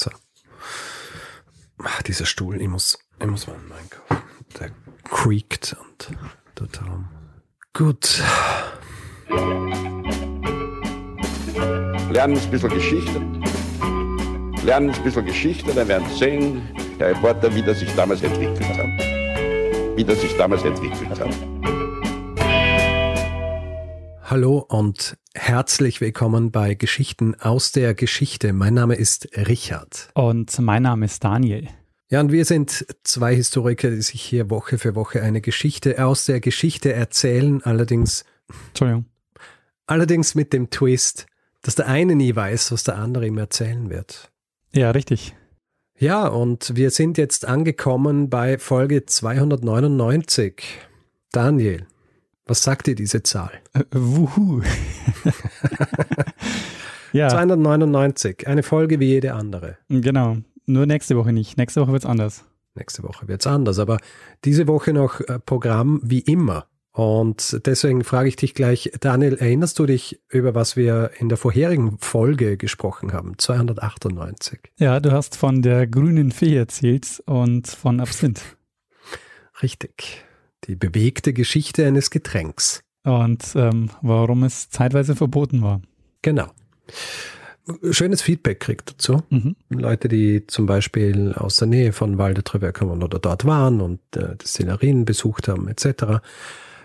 So. Ach, dieser Stuhl, ich muss, ich muss mal einen kaufen. Der creakt und total. Gut. Lernen ein bisschen Geschichte. Lernen ein bisschen Geschichte, dann werden Sie sehen, Herr Reporter, wie das sich damals entwickelt hat. Wie das sich damals entwickelt hat. Hallo und herzlich willkommen bei Geschichten aus der Geschichte. Mein Name ist Richard. Und mein Name ist Daniel. Ja, und wir sind zwei Historiker, die sich hier Woche für Woche eine Geschichte aus der Geschichte erzählen, allerdings. Entschuldigung. Allerdings mit dem Twist, dass der eine nie weiß, was der andere ihm erzählen wird. Ja, richtig. Ja, und wir sind jetzt angekommen bei Folge 299. Daniel, was sagt dir diese Zahl? Äh, wuhu. ja. 299, eine Folge wie jede andere. Genau, nur nächste Woche nicht. Nächste Woche wird es anders. Nächste Woche wird es anders, aber diese Woche noch äh, Programm wie immer. Und deswegen frage ich dich gleich, Daniel, erinnerst du dich, über was wir in der vorherigen Folge gesprochen haben, 298? Ja, du hast von der grünen Fee erzählt und von Absinth. Richtig. Die bewegte Geschichte eines Getränks. Und ähm, warum es zeitweise verboten war. Genau. Schönes Feedback kriegt dazu. Mhm. Leute, die zum Beispiel aus der Nähe von Val de Trevec kommen oder dort waren und äh, Destillerien besucht haben, etc.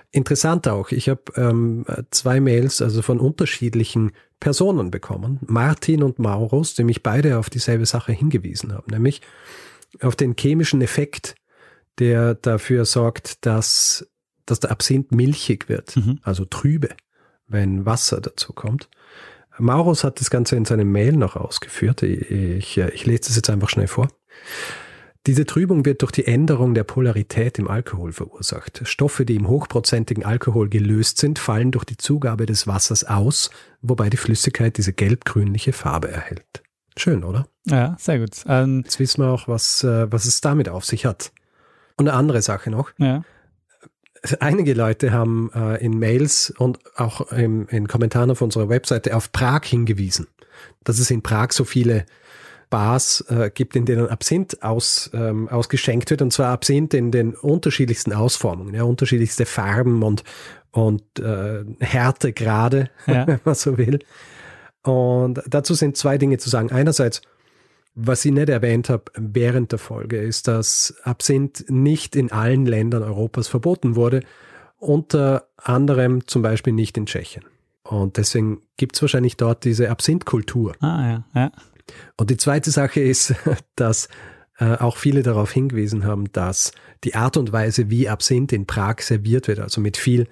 Interessant auch, ich habe ähm, zwei Mails also von unterschiedlichen Personen bekommen, Martin und Maurus, die mich beide auf dieselbe Sache hingewiesen haben, nämlich auf den chemischen Effekt, der dafür sorgt, dass, dass der Absinth milchig wird, mhm. also trübe, wenn Wasser dazu kommt. Maurus hat das Ganze in seinem Mail noch ausgeführt. Ich, ich, ich lese das jetzt einfach schnell vor. Diese Trübung wird durch die Änderung der Polarität im Alkohol verursacht. Stoffe, die im hochprozentigen Alkohol gelöst sind, fallen durch die Zugabe des Wassers aus, wobei die Flüssigkeit diese gelb-grünliche Farbe erhält. Schön, oder? Ja, sehr gut. Ähm, Jetzt wissen wir auch, was, äh, was es damit auf sich hat. Und eine andere Sache noch. Ja. Einige Leute haben äh, in Mails und auch im, in Kommentaren auf unserer Webseite auf Prag hingewiesen, dass es in Prag so viele Bars äh, gibt, in denen Absinth aus, ähm, ausgeschenkt wird, und zwar Absinth in den unterschiedlichsten Ausformungen, ja, unterschiedlichste Farben und, und äh, Härtegrade, ja. wenn man so will. Und dazu sind zwei Dinge zu sagen. Einerseits, was ich nicht erwähnt habe während der Folge, ist, dass Absinth nicht in allen Ländern Europas verboten wurde, unter anderem zum Beispiel nicht in Tschechien. Und deswegen gibt es wahrscheinlich dort diese Absinthkultur. Ah, ja, ja. Und die zweite Sache ist, dass äh, auch viele darauf hingewiesen haben, dass die Art und Weise, wie Absinth in Prag serviert wird, also mit viel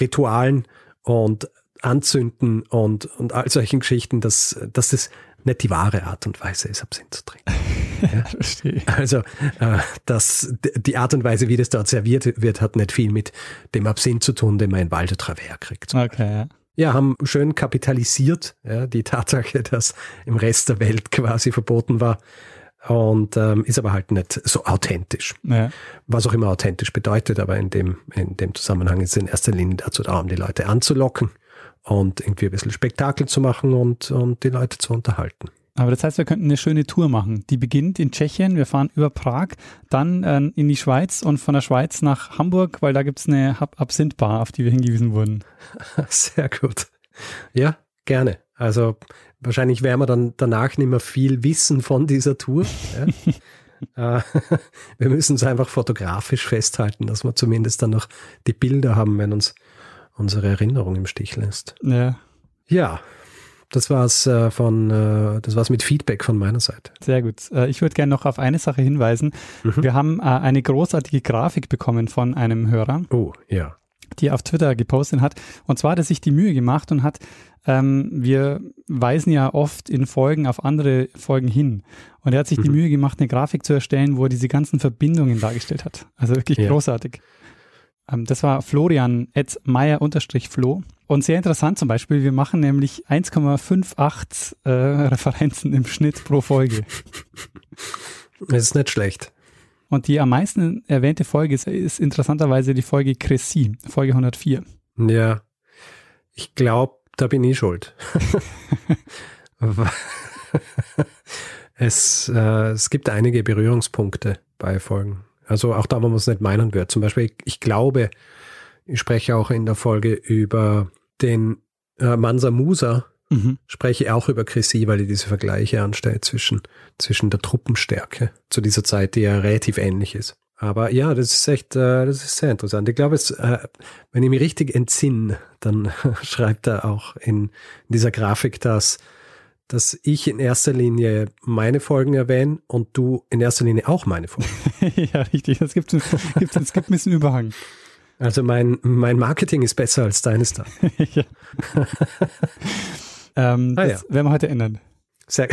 Ritualen und Anzünden und, und all solchen Geschichten, dass, dass das nicht die wahre Art und Weise ist, Absinth zu trinken. Ja? Verstehe. Also äh, das, die Art und Weise, wie das dort serviert wird, hat nicht viel mit dem Absinth zu tun, den man in Val de Travers kriegt. Okay, ja. Ja, haben schön kapitalisiert, ja, die Tatsache, dass im Rest der Welt quasi verboten war. Und ähm, ist aber halt nicht so authentisch. Ja. Was auch immer authentisch bedeutet, aber in dem, in dem Zusammenhang ist es in erster Linie dazu da, um die Leute anzulocken und irgendwie ein bisschen Spektakel zu machen und, und die Leute zu unterhalten. Aber das heißt, wir könnten eine schöne Tour machen. Die beginnt in Tschechien, wir fahren über Prag, dann äh, in die Schweiz und von der Schweiz nach Hamburg, weil da gibt es eine Absinth-Bar, auf die wir hingewiesen wurden. Sehr gut. Ja, gerne. Also wahrscheinlich werden wir dann danach nicht mehr viel wissen von dieser Tour. Ja. wir müssen es einfach fotografisch festhalten, dass wir zumindest dann noch die Bilder haben, wenn uns unsere Erinnerung im Stich lässt. Ja. Ja, das war's äh, von, äh, das war's mit Feedback von meiner Seite. Sehr gut. Äh, ich würde gerne noch auf eine Sache hinweisen. Mhm. Wir haben eine großartige Grafik bekommen von einem Hörer. Oh, ja. Die auf Twitter gepostet hat. Und zwar hat er sich die Mühe gemacht und hat, ähm, wir weisen ja oft in Folgen auf andere Folgen hin. Und er hat sich mhm. die Mühe gemacht, eine Grafik zu erstellen, wo er diese ganzen Verbindungen dargestellt hat. Also wirklich ja. großartig. Ähm, das war Florian at Meier-Flo. Und sehr interessant zum Beispiel, wir machen nämlich 1,58 äh, Referenzen im Schnitt pro Folge. Das ist nicht schlecht. Und die am meisten erwähnte Folge ist, ist interessanterweise die Folge Cressy, Folge 104. Ja, ich glaube, da bin ich schuld. Es, äh, es gibt einige Berührungspunkte bei Folgen. Also auch da, wo man es nicht meinen wird. Zum Beispiel, ich glaube, ich spreche auch in der Folge über den äh, Mansa Musa, mhm. spreche auch über Chrissy, weil die diese Vergleiche anstellt zwischen, zwischen der Truppenstärke zu dieser Zeit, die ja relativ ähnlich ist. Aber ja, das ist echt, äh, das ist sehr interessant. Ich glaube, es, äh, wenn ich mich richtig entsinne, dann schreibt er auch in, in dieser Grafik, dass, dass ich in erster Linie meine Folgen erwähne und du in erster Linie auch meine Folgen. ja, richtig. Es gibt, gibt, es gibt ein bisschen Überhang. Also mein, mein Marketing ist besser als deines da. ja. ähm, ah, das ja. werden wir heute ändern. Sehr,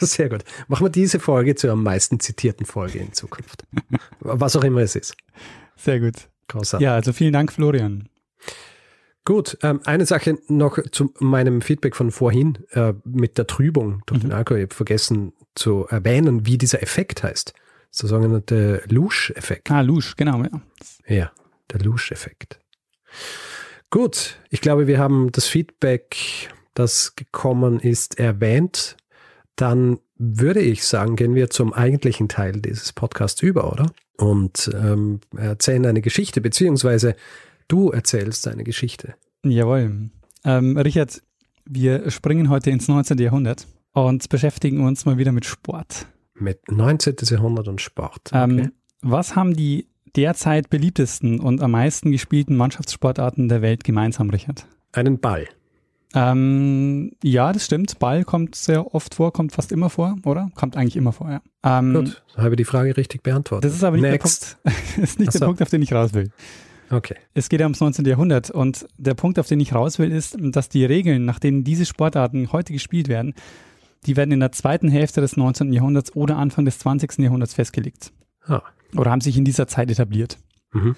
sehr gut. Machen wir diese Folge zur am meisten zitierten Folge in Zukunft. Was auch immer es ist. Sehr gut. Großartig. Ja, also vielen Dank, Florian. Gut, ähm, eine Sache noch zu meinem Feedback von vorhin äh, mit der Trübung durch mhm. den Alkohol. Ich habe vergessen zu erwähnen, wie dieser Effekt heißt. Der sogenannte Louche-Effekt. Ah, Louche, genau. Ja, ja der Louche-Effekt. Gut, ich glaube, wir haben das Feedback, das gekommen ist, erwähnt dann würde ich sagen, gehen wir zum eigentlichen Teil dieses Podcasts über, oder? Und ähm, erzählen eine Geschichte, beziehungsweise du erzählst eine Geschichte. Jawohl. Ähm, Richard, wir springen heute ins 19. Jahrhundert und beschäftigen uns mal wieder mit Sport. Mit 19. Jahrhundert und Sport. Ähm, okay. Ähm, was haben die derzeit beliebtesten und am meisten gespielten Mannschaftssportarten der Welt gemeinsam, Richard? Einen Ball. Ähm, ja, das stimmt. Ball kommt sehr oft vor, kommt fast immer vor, oder? Kommt eigentlich immer vor, ja. Ähm, Gut, habe die Frage richtig beantwortet. Das ist aber nicht Next. der Punkt, ist nicht Achso. der Punkt, auf den ich raus will. Okay. Es geht ja ums 19. Jahrhundert und der Punkt, auf den ich raus will, ist, dass die Regeln, nach denen diese Sportarten heute gespielt werden, die werden in der zweiten Hälfte des 19. Jahrhunderts oder Anfang des 20. Jahrhunderts festgelegt. Ah. Oder haben sich in dieser Zeit etabliert. Mhm.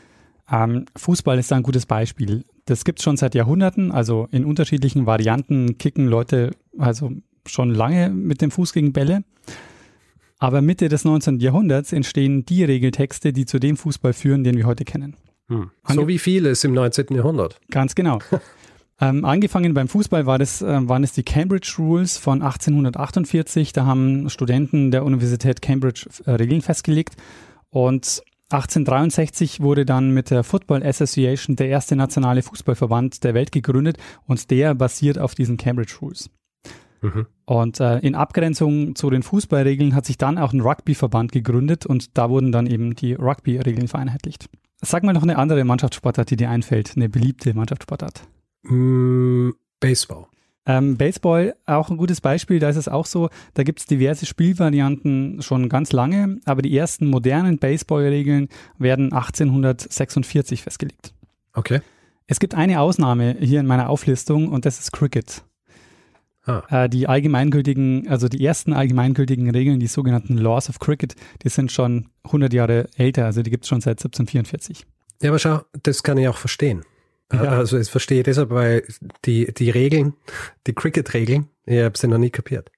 Ähm, Fußball ist da ein gutes Beispiel. Das gibt es schon seit Jahrhunderten, also in unterschiedlichen Varianten kicken Leute also schon lange mit dem Fuß gegen Bälle. Aber Mitte des 19. Jahrhunderts entstehen die Regeltexte, die zu dem Fußball führen, den wir heute kennen. Hm. So wie vieles im 19. Jahrhundert. Ganz genau. ähm, angefangen beim Fußball war das, äh, waren es die Cambridge Rules von 1848. Da haben Studenten der Universität Cambridge äh, Regeln festgelegt. Und 1863 wurde dann mit der Football Association der erste nationale Fußballverband der Welt gegründet und der basiert auf diesen Cambridge Rules. Mhm. Und äh, in Abgrenzung zu den Fußballregeln hat sich dann auch ein Rugbyverband gegründet und da wurden dann eben die Rugby-Regeln vereinheitlicht. Sag mal noch eine andere Mannschaftssportart, die dir einfällt, eine beliebte Mannschaftssportart. Mm, Baseball. Ähm, Baseball, auch ein gutes Beispiel, da ist es auch so, da gibt es diverse Spielvarianten schon ganz lange, aber die ersten modernen Baseball-Regeln werden 1846 festgelegt. Okay. Es gibt eine Ausnahme hier in meiner Auflistung und das ist Cricket. Ah. Äh, die allgemeingültigen, also die ersten allgemeingültigen Regeln, die sogenannten Laws of Cricket, die sind schon 100 Jahre älter, also die gibt es schon seit 1744. Ja, aber schau, das kann ich auch verstehen. Ja. Also ich verstehe deshalb, weil die, die Regeln, die Cricket-Regeln, ich habe sie noch nie kapiert.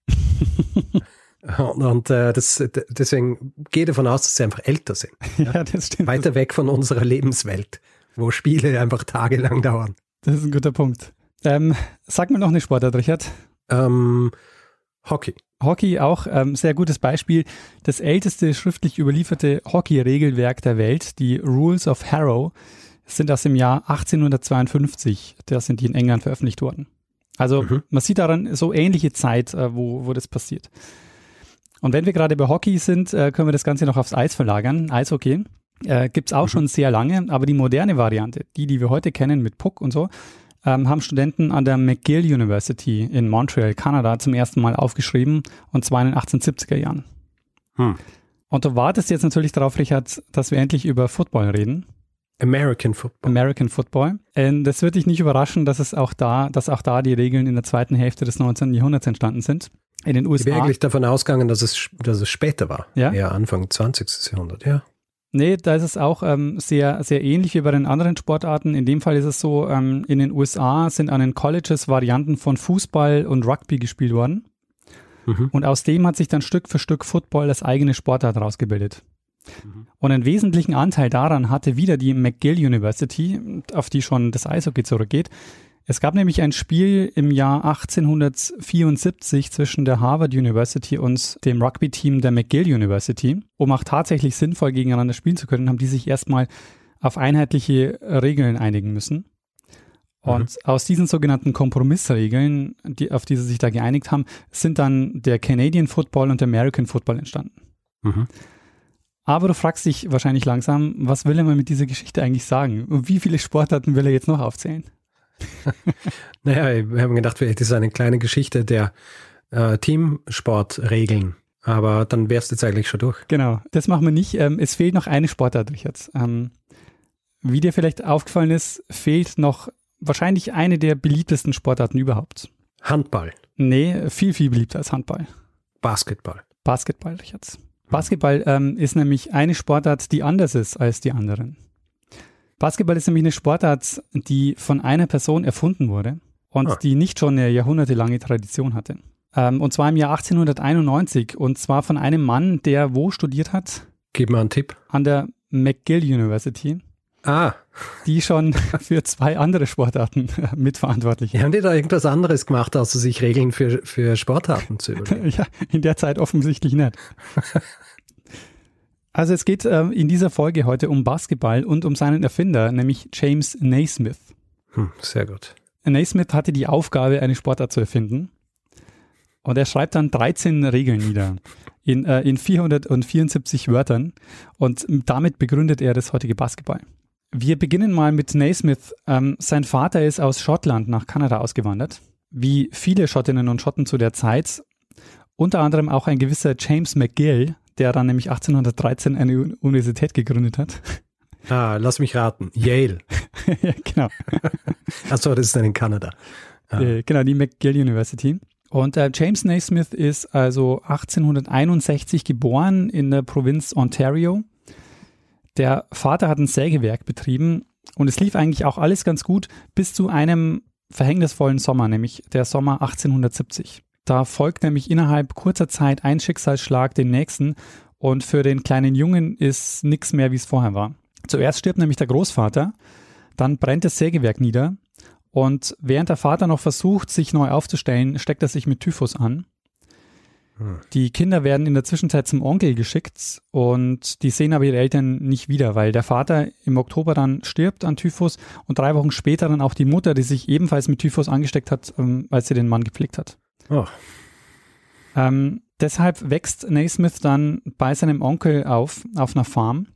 und, und äh, das, deswegen gehe davon aus, dass sie einfach älter sind. Ja, ja das stimmt. Weiter weg von unserer Lebenswelt, wo Spiele einfach tagelang dauern. Das ist ein guter Punkt. Ähm, sag mal noch eine Sportart, Richard. Ähm, Hockey. Hockey auch ähm, sehr gutes Beispiel. Das älteste schriftlich überlieferte Hockey-Regelwerk der Welt, die Rules of Harrow, sind aus dem Jahr 1852. Da sind die in England veröffentlicht worden. Also mhm. man sieht daran so ähnliche Zeit, äh, wo, wo das passiert. Und wenn wir gerade bei Hockey sind, äh, können wir das Ganze noch aufs Eis verlagern. Eishockey äh, gibt es auch mhm. schon sehr lange, aber die moderne Variante, die, die wir heute kennen mit Puck und so, ähm, haben Studenten an der McGill University in Montreal, Kanada, zum ersten Mal aufgeschrieben, und zwar in den 1870er Jahren. Hm. Und du wartest jetzt natürlich darauf, Richard, dass wir endlich über Football reden. American Football. American Football. Und das wird dich nicht überraschen, dass es auch da, dass auch da die Regeln in der zweiten Hälfte des 19. Jahrhunderts entstanden sind. In den USA. Ich bin eigentlich davon ausgegangen, dass es, dass es später war. Ja. Eher Anfang 20. Jahrhundert, ja. Nee, da ist es auch ähm, sehr, sehr ähnlich wie bei den anderen Sportarten. In dem Fall ist es so, ähm, in den USA sind an den Colleges Varianten von Fußball und Rugby gespielt worden. Mhm. Und aus dem hat sich dann Stück für Stück Football als eigene Sportart rausgebildet. Mhm. Und einen wesentlichen Anteil daran hatte wieder die McGill University, auf die schon das Eishockey zurückgeht. Es gab nämlich ein Spiel im Jahr 1874 zwischen der Harvard University und dem Rugby-Team der McGill University. Um auch tatsächlich sinnvoll gegeneinander spielen zu können, haben die sich erstmal auf einheitliche Regeln einigen müssen. Und mhm. aus diesen sogenannten Kompromissregeln, die, auf die sie sich da geeinigt haben, sind dann der Canadian Football und der American Football entstanden. Mhm. Aber du fragst dich wahrscheinlich langsam, was will er mal mit dieser Geschichte eigentlich sagen? Und wie viele Sportarten will er jetzt noch aufzählen? naja, wir haben gedacht, vielleicht ist es eine kleine Geschichte der äh, Teamsportregeln. Aber dann wärst du jetzt eigentlich schon durch. Genau, das machen wir nicht. Ähm, es fehlt noch eine Sportart, Richard. Ähm, wie dir vielleicht aufgefallen ist, fehlt noch wahrscheinlich eine der beliebtesten Sportarten überhaupt. Handball. Nee, viel, viel beliebter als Handball. Basketball. Basketball, Richard. Basketball ähm, ist nämlich eine Sportart, die anders ist als die anderen. Basketball ist nämlich eine Sportart, die von einer Person erfunden wurde und ah. die nicht schon eine jahrhundertelange Tradition hatte. Ähm, und zwar im Jahr 1891 und zwar von einem Mann, der wo studiert hat? Gib mal einen Tipp. An der McGill University. Ah. Die schon für zwei andere Sportarten mitverantwortlich. Haben die da irgendwas anderes gemacht, außer sich Regeln für, für Sportarten zu überlegen? ja, in der Zeit offensichtlich nicht. Also es geht äh, in dieser Folge heute um Basketball und um seinen Erfinder, nämlich James Naismith. Hm, sehr gut. Naismith hatte die Aufgabe, eine Sportart zu erfinden. Und er schreibt dann 13 Regeln nieder in, äh, in 474 Wörtern. Und damit begründet er das heutige Basketball. Wir beginnen mal mit Naismith. Ähm, sein Vater ist aus Schottland nach Kanada ausgewandert. Wie viele Schottinnen und Schotten zu der Zeit. Unter anderem auch ein gewisser James McGill, der dann nämlich 1813 eine Universität gegründet hat. Ah, lass mich raten. Yale. ja, genau. Achso, das ist dann in Kanada. Ah. Äh, genau, die McGill University. Und äh, James Naismith ist also 1861 geboren in der Provinz Ontario. Der Vater hat ein Sägewerk betrieben und es lief eigentlich auch alles ganz gut bis zu einem verhängnisvollen Sommer, nämlich der Sommer 1870. Da folgt nämlich innerhalb kurzer Zeit ein Schicksalsschlag den nächsten und für den kleinen Jungen ist nichts mehr, wie es vorher war. Zuerst stirbt nämlich der Großvater, dann brennt das Sägewerk nieder und während der Vater noch versucht, sich neu aufzustellen, steckt er sich mit Typhus an. Hm. Die Kinder werden in der Zwischenzeit zum Onkel geschickt und die sehen aber ihre Eltern nicht wieder, weil der Vater im Oktober dann stirbt an Typhus und drei Wochen später dann auch die Mutter, die sich ebenfalls mit Typhus angesteckt hat, ähm, als sie den Mann gepflegt hat. Oh. Ähm, deshalb wächst Naismith dann bei seinem Onkel auf, auf einer Farm.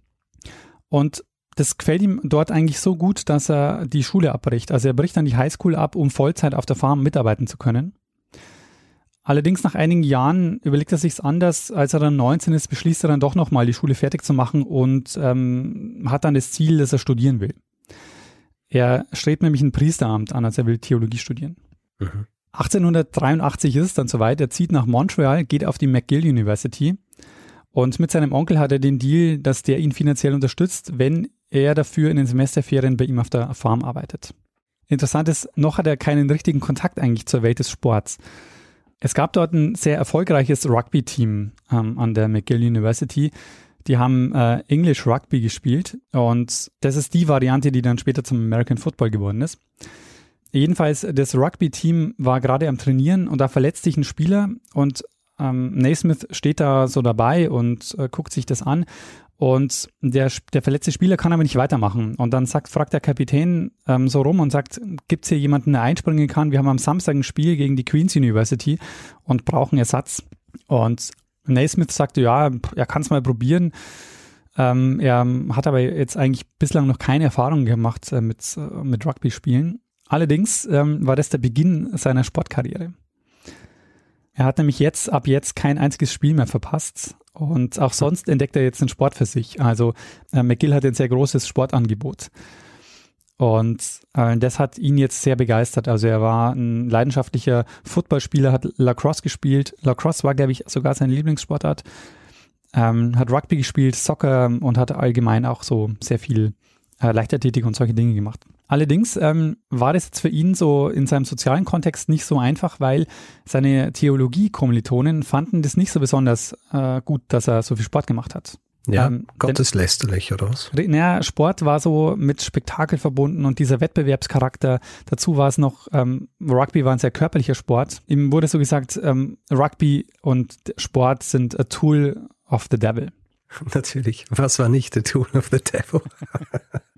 Und das gefällt ihm dort eigentlich so gut, dass er die Schule abbricht. Also er bricht dann die Highschool ab, um Vollzeit auf der Farm mitarbeiten zu können. Allerdings nach einigen Jahren überlegt er sich's anders. Als er dann 19 ist, beschließt er dann doch nochmal die Schule fertig zu machen und ähm, hat dann das Ziel, dass er studieren will. Er strebt nämlich ein Priesteramt an, als er will Theologie studieren. Mhm. 1883 ist es dann soweit. Er zieht nach Montreal, geht auf die McGill University und mit seinem Onkel hat er den Deal, dass der ihn finanziell unterstützt, wenn er dafür in den Semesterferien bei ihm auf der Farm arbeitet. Interessant ist, noch hat er keinen richtigen Kontakt eigentlich zur Welt des Sports. Es gab dort ein sehr erfolgreiches Rugby-Team ähm, an der McGill University. Die haben äh, English Rugby gespielt und das ist die Variante, die dann später zum American Football geworden ist. Jedenfalls, das Rugby-Team war gerade am Trainieren und da verletzt sich ein Spieler und ähm, Naismith steht da so dabei und äh, guckt sich das an und der, der verletzte Spieler kann aber nicht weitermachen. Und dann sagt, fragt der Kapitän ähm, so rum und sagt, gibt es hier jemanden, der einspringen kann? Wir haben am Samstag ein Spiel gegen die Queen's University und brauchen Ersatz. Und Naismith sagte, ja, er kann es mal probieren. Ähm, er hat aber jetzt eigentlich bislang noch keine Erfahrung gemacht äh, mit, äh, mit Rugby-Spielen. Allerdings ähm, war das der Beginn seiner Sportkarriere. Er hat nämlich jetzt, ab jetzt kein einziges Spiel mehr verpasst. Und auch sonst entdeckt er jetzt den Sport für sich. Also äh, McGill hat ein sehr großes Sportangebot. Und äh, das hat ihn jetzt sehr begeistert. Also er war ein leidenschaftlicher Footballspieler, hat Lacrosse gespielt. Lacrosse war, glaube ich, sogar sein Lieblingssportart. Ähm, hat Rugby gespielt, Soccer und hat allgemein auch so sehr viel äh, Leichtathletik und solche Dinge gemacht. Allerdings ähm, war das jetzt für ihn so in seinem sozialen Kontext nicht so einfach, weil seine Theologie-Kommilitonen fanden das nicht so besonders äh, gut, dass er so viel Sport gemacht hat. Ja, ähm, gotteslästerlich oder was? Naja, Sport war so mit Spektakel verbunden und dieser Wettbewerbscharakter. Dazu war es noch, ähm, Rugby war ein sehr körperlicher Sport. Ihm wurde so gesagt, ähm, Rugby und Sport sind a tool of the devil. Natürlich. Was war nicht a tool of the devil?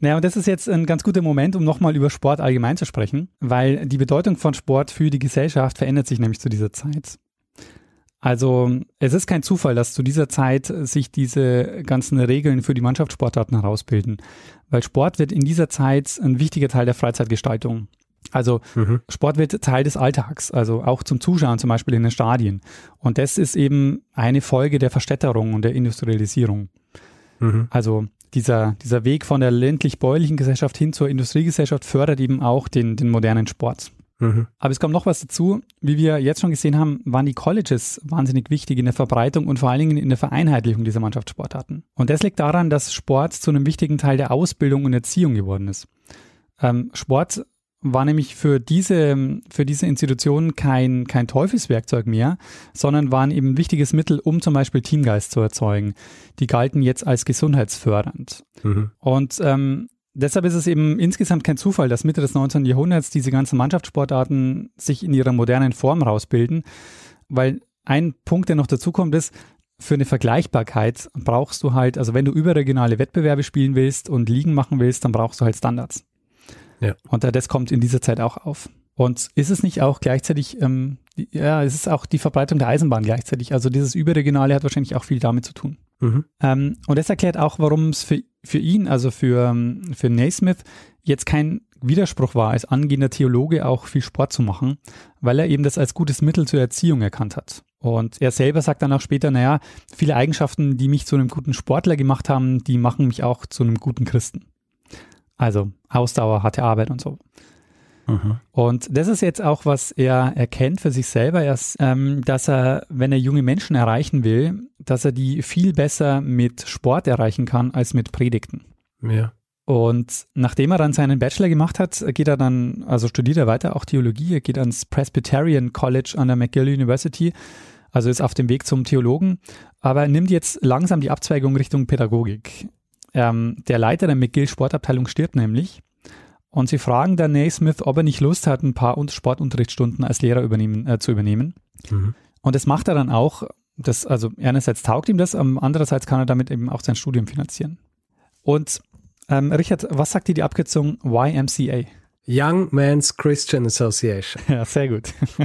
Naja, und das ist jetzt ein ganz guter Moment, um nochmal über Sport allgemein zu sprechen, weil die Bedeutung von Sport für die Gesellschaft verändert sich nämlich zu dieser Zeit. Also es ist kein Zufall, dass zu dieser Zeit sich diese ganzen Regeln für die Mannschaftssportarten herausbilden, weil Sport wird in dieser Zeit ein wichtiger Teil der Freizeitgestaltung. Also mhm. Sport wird Teil des Alltags, also auch zum Zuschauen zum Beispiel in den Stadien. Und das ist eben eine Folge der Verstädterung und der Industrialisierung. Mhm. Also dieser, dieser Weg von der ländlich-bäuerlichen Gesellschaft hin zur Industriegesellschaft fördert eben auch den, den modernen Sport. Mhm. Aber es kommt noch was dazu. Wie wir jetzt schon gesehen haben, waren die Colleges wahnsinnig wichtig in der Verbreitung und vor allen Dingen in der Vereinheitlichung dieser Mannschaftssportarten. Und das liegt daran, dass Sport zu einem wichtigen Teil der Ausbildung und Erziehung geworden ist. Ähm, Sport war nämlich für diese, für diese Institutionen kein, kein Teufelswerkzeug mehr, sondern waren eben ein wichtiges Mittel, um zum Beispiel Teamgeist zu erzeugen. Die galten jetzt als gesundheitsfördernd. Mhm. Und ähm, deshalb ist es eben insgesamt kein Zufall, dass Mitte des 19. Jahrhunderts diese ganzen Mannschaftssportarten sich in ihrer modernen Form rausbilden, weil ein Punkt, der noch dazu kommt, ist, für eine Vergleichbarkeit brauchst du halt, also wenn du überregionale Wettbewerbe spielen willst und Ligen machen willst, dann brauchst du halt Standards. Ja. Und das kommt in dieser Zeit auch auf. Und ist es nicht auch gleichzeitig, ähm, ja, es ist auch die Verbreitung der Eisenbahn gleichzeitig. Also dieses Überregionale hat wahrscheinlich auch viel damit zu tun. Mhm. Ähm, und das erklärt auch, warum es für, für ihn, also für, ähm, für Naismith, jetzt kein Widerspruch war, als angehender Theologe auch viel Sport zu machen, weil er eben das als gutes Mittel zur Erziehung erkannt hat. Und er selber sagt dann auch später, naja, viele Eigenschaften, die mich zu einem guten Sportler gemacht haben, die machen mich auch zu einem guten Christen. Also Ausdauer, harte Arbeit und so. Und das ist jetzt auch, was er erkennt für sich selber, erst, ähm, dass er, wenn er junge Menschen erreichen will, dass er die viel besser mit Sport erreichen kann als mit Predigten. Ja. Und nachdem er dann seinen Bachelor gemacht hat, geht er dann, also studiert er weiter auch Theologie, er geht ans Presbyterian College an der McGill University, also ist auf dem Weg zum Theologen, aber er nimmt jetzt langsam die Abzweigung Richtung Pädagogik. Ähm, der Leiter der McGill Sportabteilung stirbt nämlich und sie fragen dann Naismith, ob er nicht Lust hat, ein paar Sportunterrichtsstunden als Lehrer übernehmen, äh, zu übernehmen. Mhm. Und das macht er dann auch. Das, also einerseits taugt ihm das, andererseits kann er damit eben auch sein Studium finanzieren. Und ähm, Richard, was sagt dir die Abkürzung YMCA? Young Men's Christian Association. Ja, sehr gut.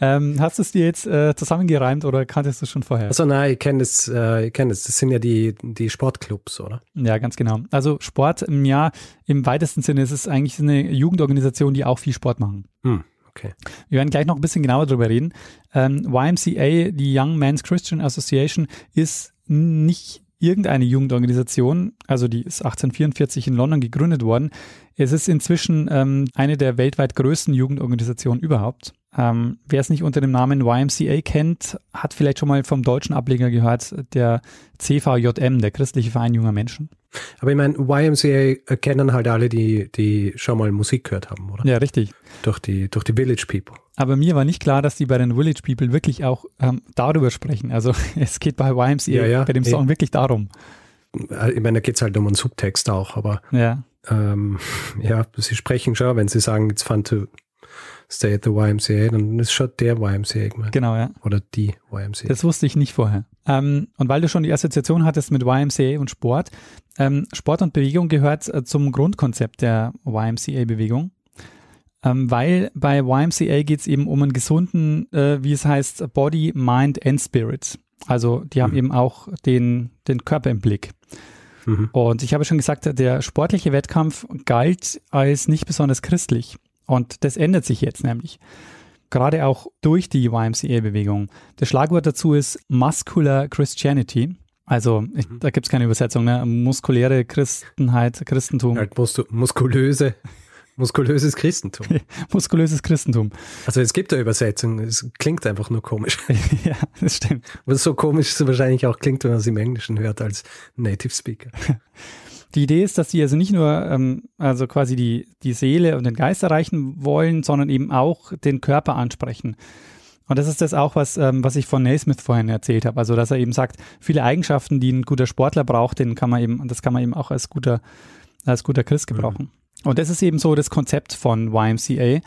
Ähm, hast du es dir jetzt äh, zusammengereimt oder kanntest du es schon vorher? Also nein, ich kenne das, äh, ich kenne das. Das sind ja die, die Sportclubs, oder? Ja, ganz genau. Also Sport im Jahr im weitesten Sinne ist es eigentlich eine Jugendorganisation, die auch viel Sport machen. Hm. Okay. Wir werden gleich noch ein bisschen genauer darüber reden. Ähm, YMCA, die Young Men's Christian Association, ist nicht irgendeine Jugendorganisation, also die ist 1844 in London gegründet worden. Es ist inzwischen ähm, eine der weltweit größten Jugendorganisationen überhaupt. Ähm, Wer es nicht unter dem Namen YMCA kennt, hat vielleicht schon mal vom deutschen Ableger gehört, der CVJM, der Christliche Verein junger Menschen. Aber ich meine, YMCA kennen halt alle, die, die schon mal Musik gehört haben, oder? Ja, richtig. Durch die, durch die Village People. Aber mir war nicht klar, dass die bei den Village People wirklich auch ähm, darüber sprechen. Also es geht bei YMCA, ja, ja, bei dem Song eh. wirklich darum. Äh, ich meine, da geht es halt um einen Subtext auch, aber ja. Ähm, ja, sie sprechen schon, wenn sie sagen, it's fun to Stay at the YMCA, dann ist schon der YMCA gemeint. Genau, ja. Oder die YMCA. Das wusste ich nicht vorher. Ähm, und weil du schon die Assoziation hattest mit YMCA und Sport, ähm, Sport und Bewegung gehört äh, zum Grundkonzept der YMCA-Bewegung. Ähm, weil bei YMCA geht es eben um einen gesunden, äh, wie es heißt, Body, Mind and Spirit. Also die haben mhm. eben auch den, den Körper im Blick. Mhm. Und ich habe schon gesagt, der sportliche Wettkampf galt als nicht besonders christlich. Und das ändert sich jetzt nämlich. Gerade auch durch die YMCA-Bewegung. Das Schlagwort dazu ist Muscular Christianity. Also ich, mhm. da gibt es keine Übersetzung, ne? muskuläre Christenheit, Christentum. Halt mus muskulöse, muskulöses Christentum. muskulöses Christentum. Also es gibt eine Übersetzung, es klingt einfach nur komisch. ja, das stimmt. Was so komisch es wahrscheinlich auch klingt, wenn man es im Englischen hört als Native Speaker. Die Idee ist, dass sie also nicht nur ähm, also quasi die, die Seele und den Geist erreichen wollen, sondern eben auch den Körper ansprechen. Und das ist das auch, was, ähm, was ich von Naismith vorhin erzählt habe. Also, dass er eben sagt, viele Eigenschaften, die ein guter Sportler braucht, den kann man eben, das kann man eben auch als guter, als guter Christ mhm. gebrauchen. Mhm. Und das ist eben so das Konzept von YMCA.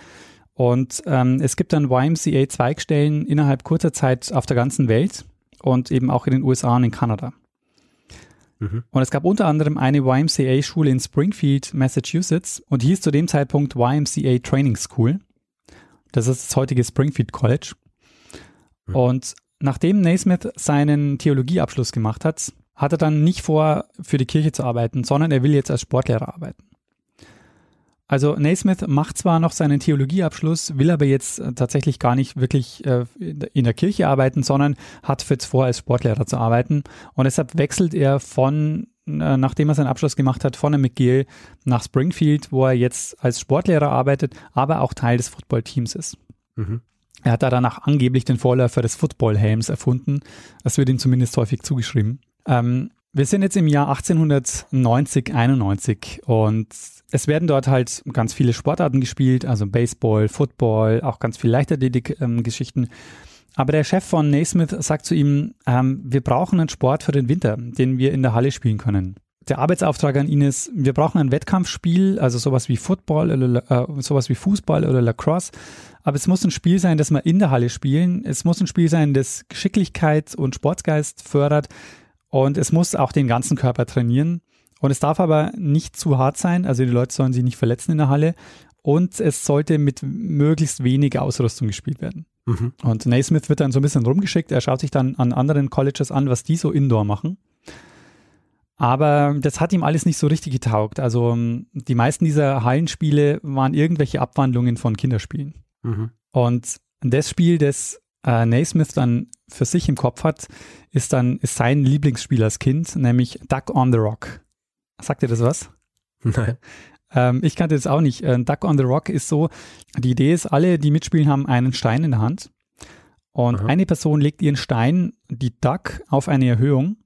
Und ähm, es gibt dann YMCA-Zweigstellen innerhalb kurzer Zeit auf der ganzen Welt und eben auch in den USA und in Kanada. Mhm. Und es gab unter anderem eine YMCA-Schule in Springfield, Massachusetts und hieß zu dem Zeitpunkt YMCA Training School. Das ist das heutige Springfield College. Mhm. Und nachdem Naismith seinen Theologieabschluss gemacht hat, hat er dann nicht vor, für die Kirche zu arbeiten, sondern er will jetzt als Sportlehrer arbeiten. Also Naismith macht zwar noch seinen Theologieabschluss, will aber jetzt äh, tatsächlich gar nicht wirklich äh, in der Kirche arbeiten, sondern hat jetzt vor, als Sportlehrer zu arbeiten. Und deshalb wechselt er von, äh, nachdem er seinen Abschluss gemacht hat, von der McGill nach Springfield, wo er jetzt als Sportlehrer arbeitet, aber auch Teil des Footballteams ist. Mhm. Er hat da danach angeblich den Vorläufer des Footballhelms erfunden. Das wird ihm zumindest häufig zugeschrieben. Ähm, wir sind jetzt im Jahr 1890, 91 und es werden dort halt ganz viele Sportarten gespielt, also Baseball, Football, auch ganz viel Leichtathletik-Geschichten. Ähm, Aber der Chef von Naismith sagt zu ihm, ähm, wir brauchen einen Sport für den Winter, den wir in der Halle spielen können. Der Arbeitsauftrag an ihn ist, wir brauchen ein Wettkampfspiel, also sowas wie Football oder äh, sowas wie Fußball oder Lacrosse. Aber es muss ein Spiel sein, das wir in der Halle spielen. Es muss ein Spiel sein, das Geschicklichkeit und Sportsgeist fördert. Und es muss auch den ganzen Körper trainieren. Und es darf aber nicht zu hart sein. Also die Leute sollen sich nicht verletzen in der Halle. Und es sollte mit möglichst wenig Ausrüstung gespielt werden. Mhm. Und Naismith wird dann so ein bisschen rumgeschickt. Er schaut sich dann an anderen Colleges an, was die so indoor machen. Aber das hat ihm alles nicht so richtig getaugt. Also die meisten dieser Hallenspiele waren irgendwelche Abwandlungen von Kinderspielen. Mhm. Und das Spiel, das äh, Naismith dann für sich im Kopf hat, ist dann ist sein Lieblingsspiel als Kind, nämlich Duck on the Rock. Sagt ihr das was? Nein. Ähm, ich kannte das auch nicht. Äh, Duck on the Rock ist so, die Idee ist, alle, die mitspielen, haben einen Stein in der Hand. Und Aha. eine Person legt ihren Stein, die Duck, auf eine Erhöhung.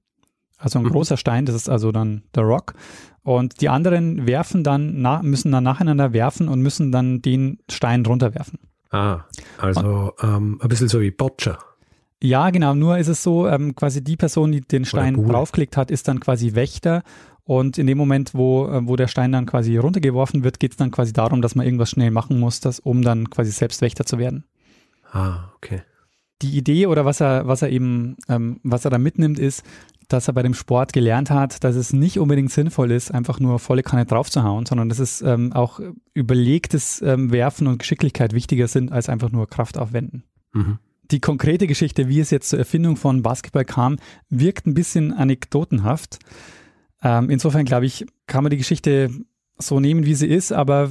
Also ein mhm. großer Stein, das ist also dann der Rock. Und die anderen werfen dann, müssen dann nacheinander werfen und müssen dann den Stein runterwerfen. Ah, also ähm, ein bisschen so wie Boccia. Ja, genau. Nur ist es so, ähm, quasi die Person, die den Stein draufklickt hat, ist dann quasi Wächter. Und in dem Moment, wo, äh, wo der Stein dann quasi runtergeworfen wird, geht es dann quasi darum, dass man irgendwas schnell machen muss, das, um dann quasi selbst Wächter zu werden. Ah, okay. Die Idee oder was er, was er eben, ähm, was er da mitnimmt, ist, dass er bei dem Sport gelernt hat, dass es nicht unbedingt sinnvoll ist, einfach nur volle Kanne draufzuhauen, sondern dass es ähm, auch überlegtes ähm, Werfen und Geschicklichkeit wichtiger sind, als einfach nur Kraft aufwenden. Mhm. Die konkrete Geschichte, wie es jetzt zur Erfindung von Basketball kam, wirkt ein bisschen anekdotenhaft. Ähm, insofern glaube ich, kann man die Geschichte so nehmen, wie sie ist, aber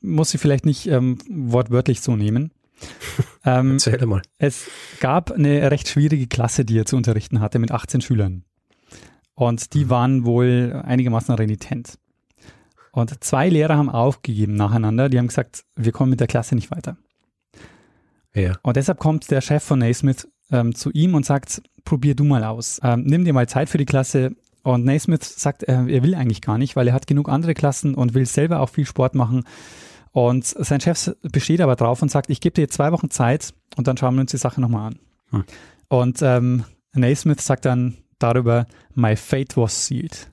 muss sie vielleicht nicht ähm, wortwörtlich so nehmen. ähm, Erzähl mal. Es gab eine recht schwierige Klasse, die er zu unterrichten hatte mit 18 Schülern. Und die mhm. waren wohl einigermaßen renitent. Und zwei Lehrer haben aufgegeben nacheinander. Die haben gesagt, wir kommen mit der Klasse nicht weiter. Ja. Und deshalb kommt der Chef von Naismith ähm, zu ihm und sagt, probier du mal aus. Ähm, nimm dir mal Zeit für die Klasse. Und Naismith sagt, äh, er will eigentlich gar nicht, weil er hat genug andere Klassen und will selber auch viel Sport machen. Und sein Chef besteht aber drauf und sagt, ich gebe dir jetzt zwei Wochen Zeit und dann schauen wir uns die Sache nochmal an. Hm. Und ähm, Naismith sagt dann darüber, my fate was sealed.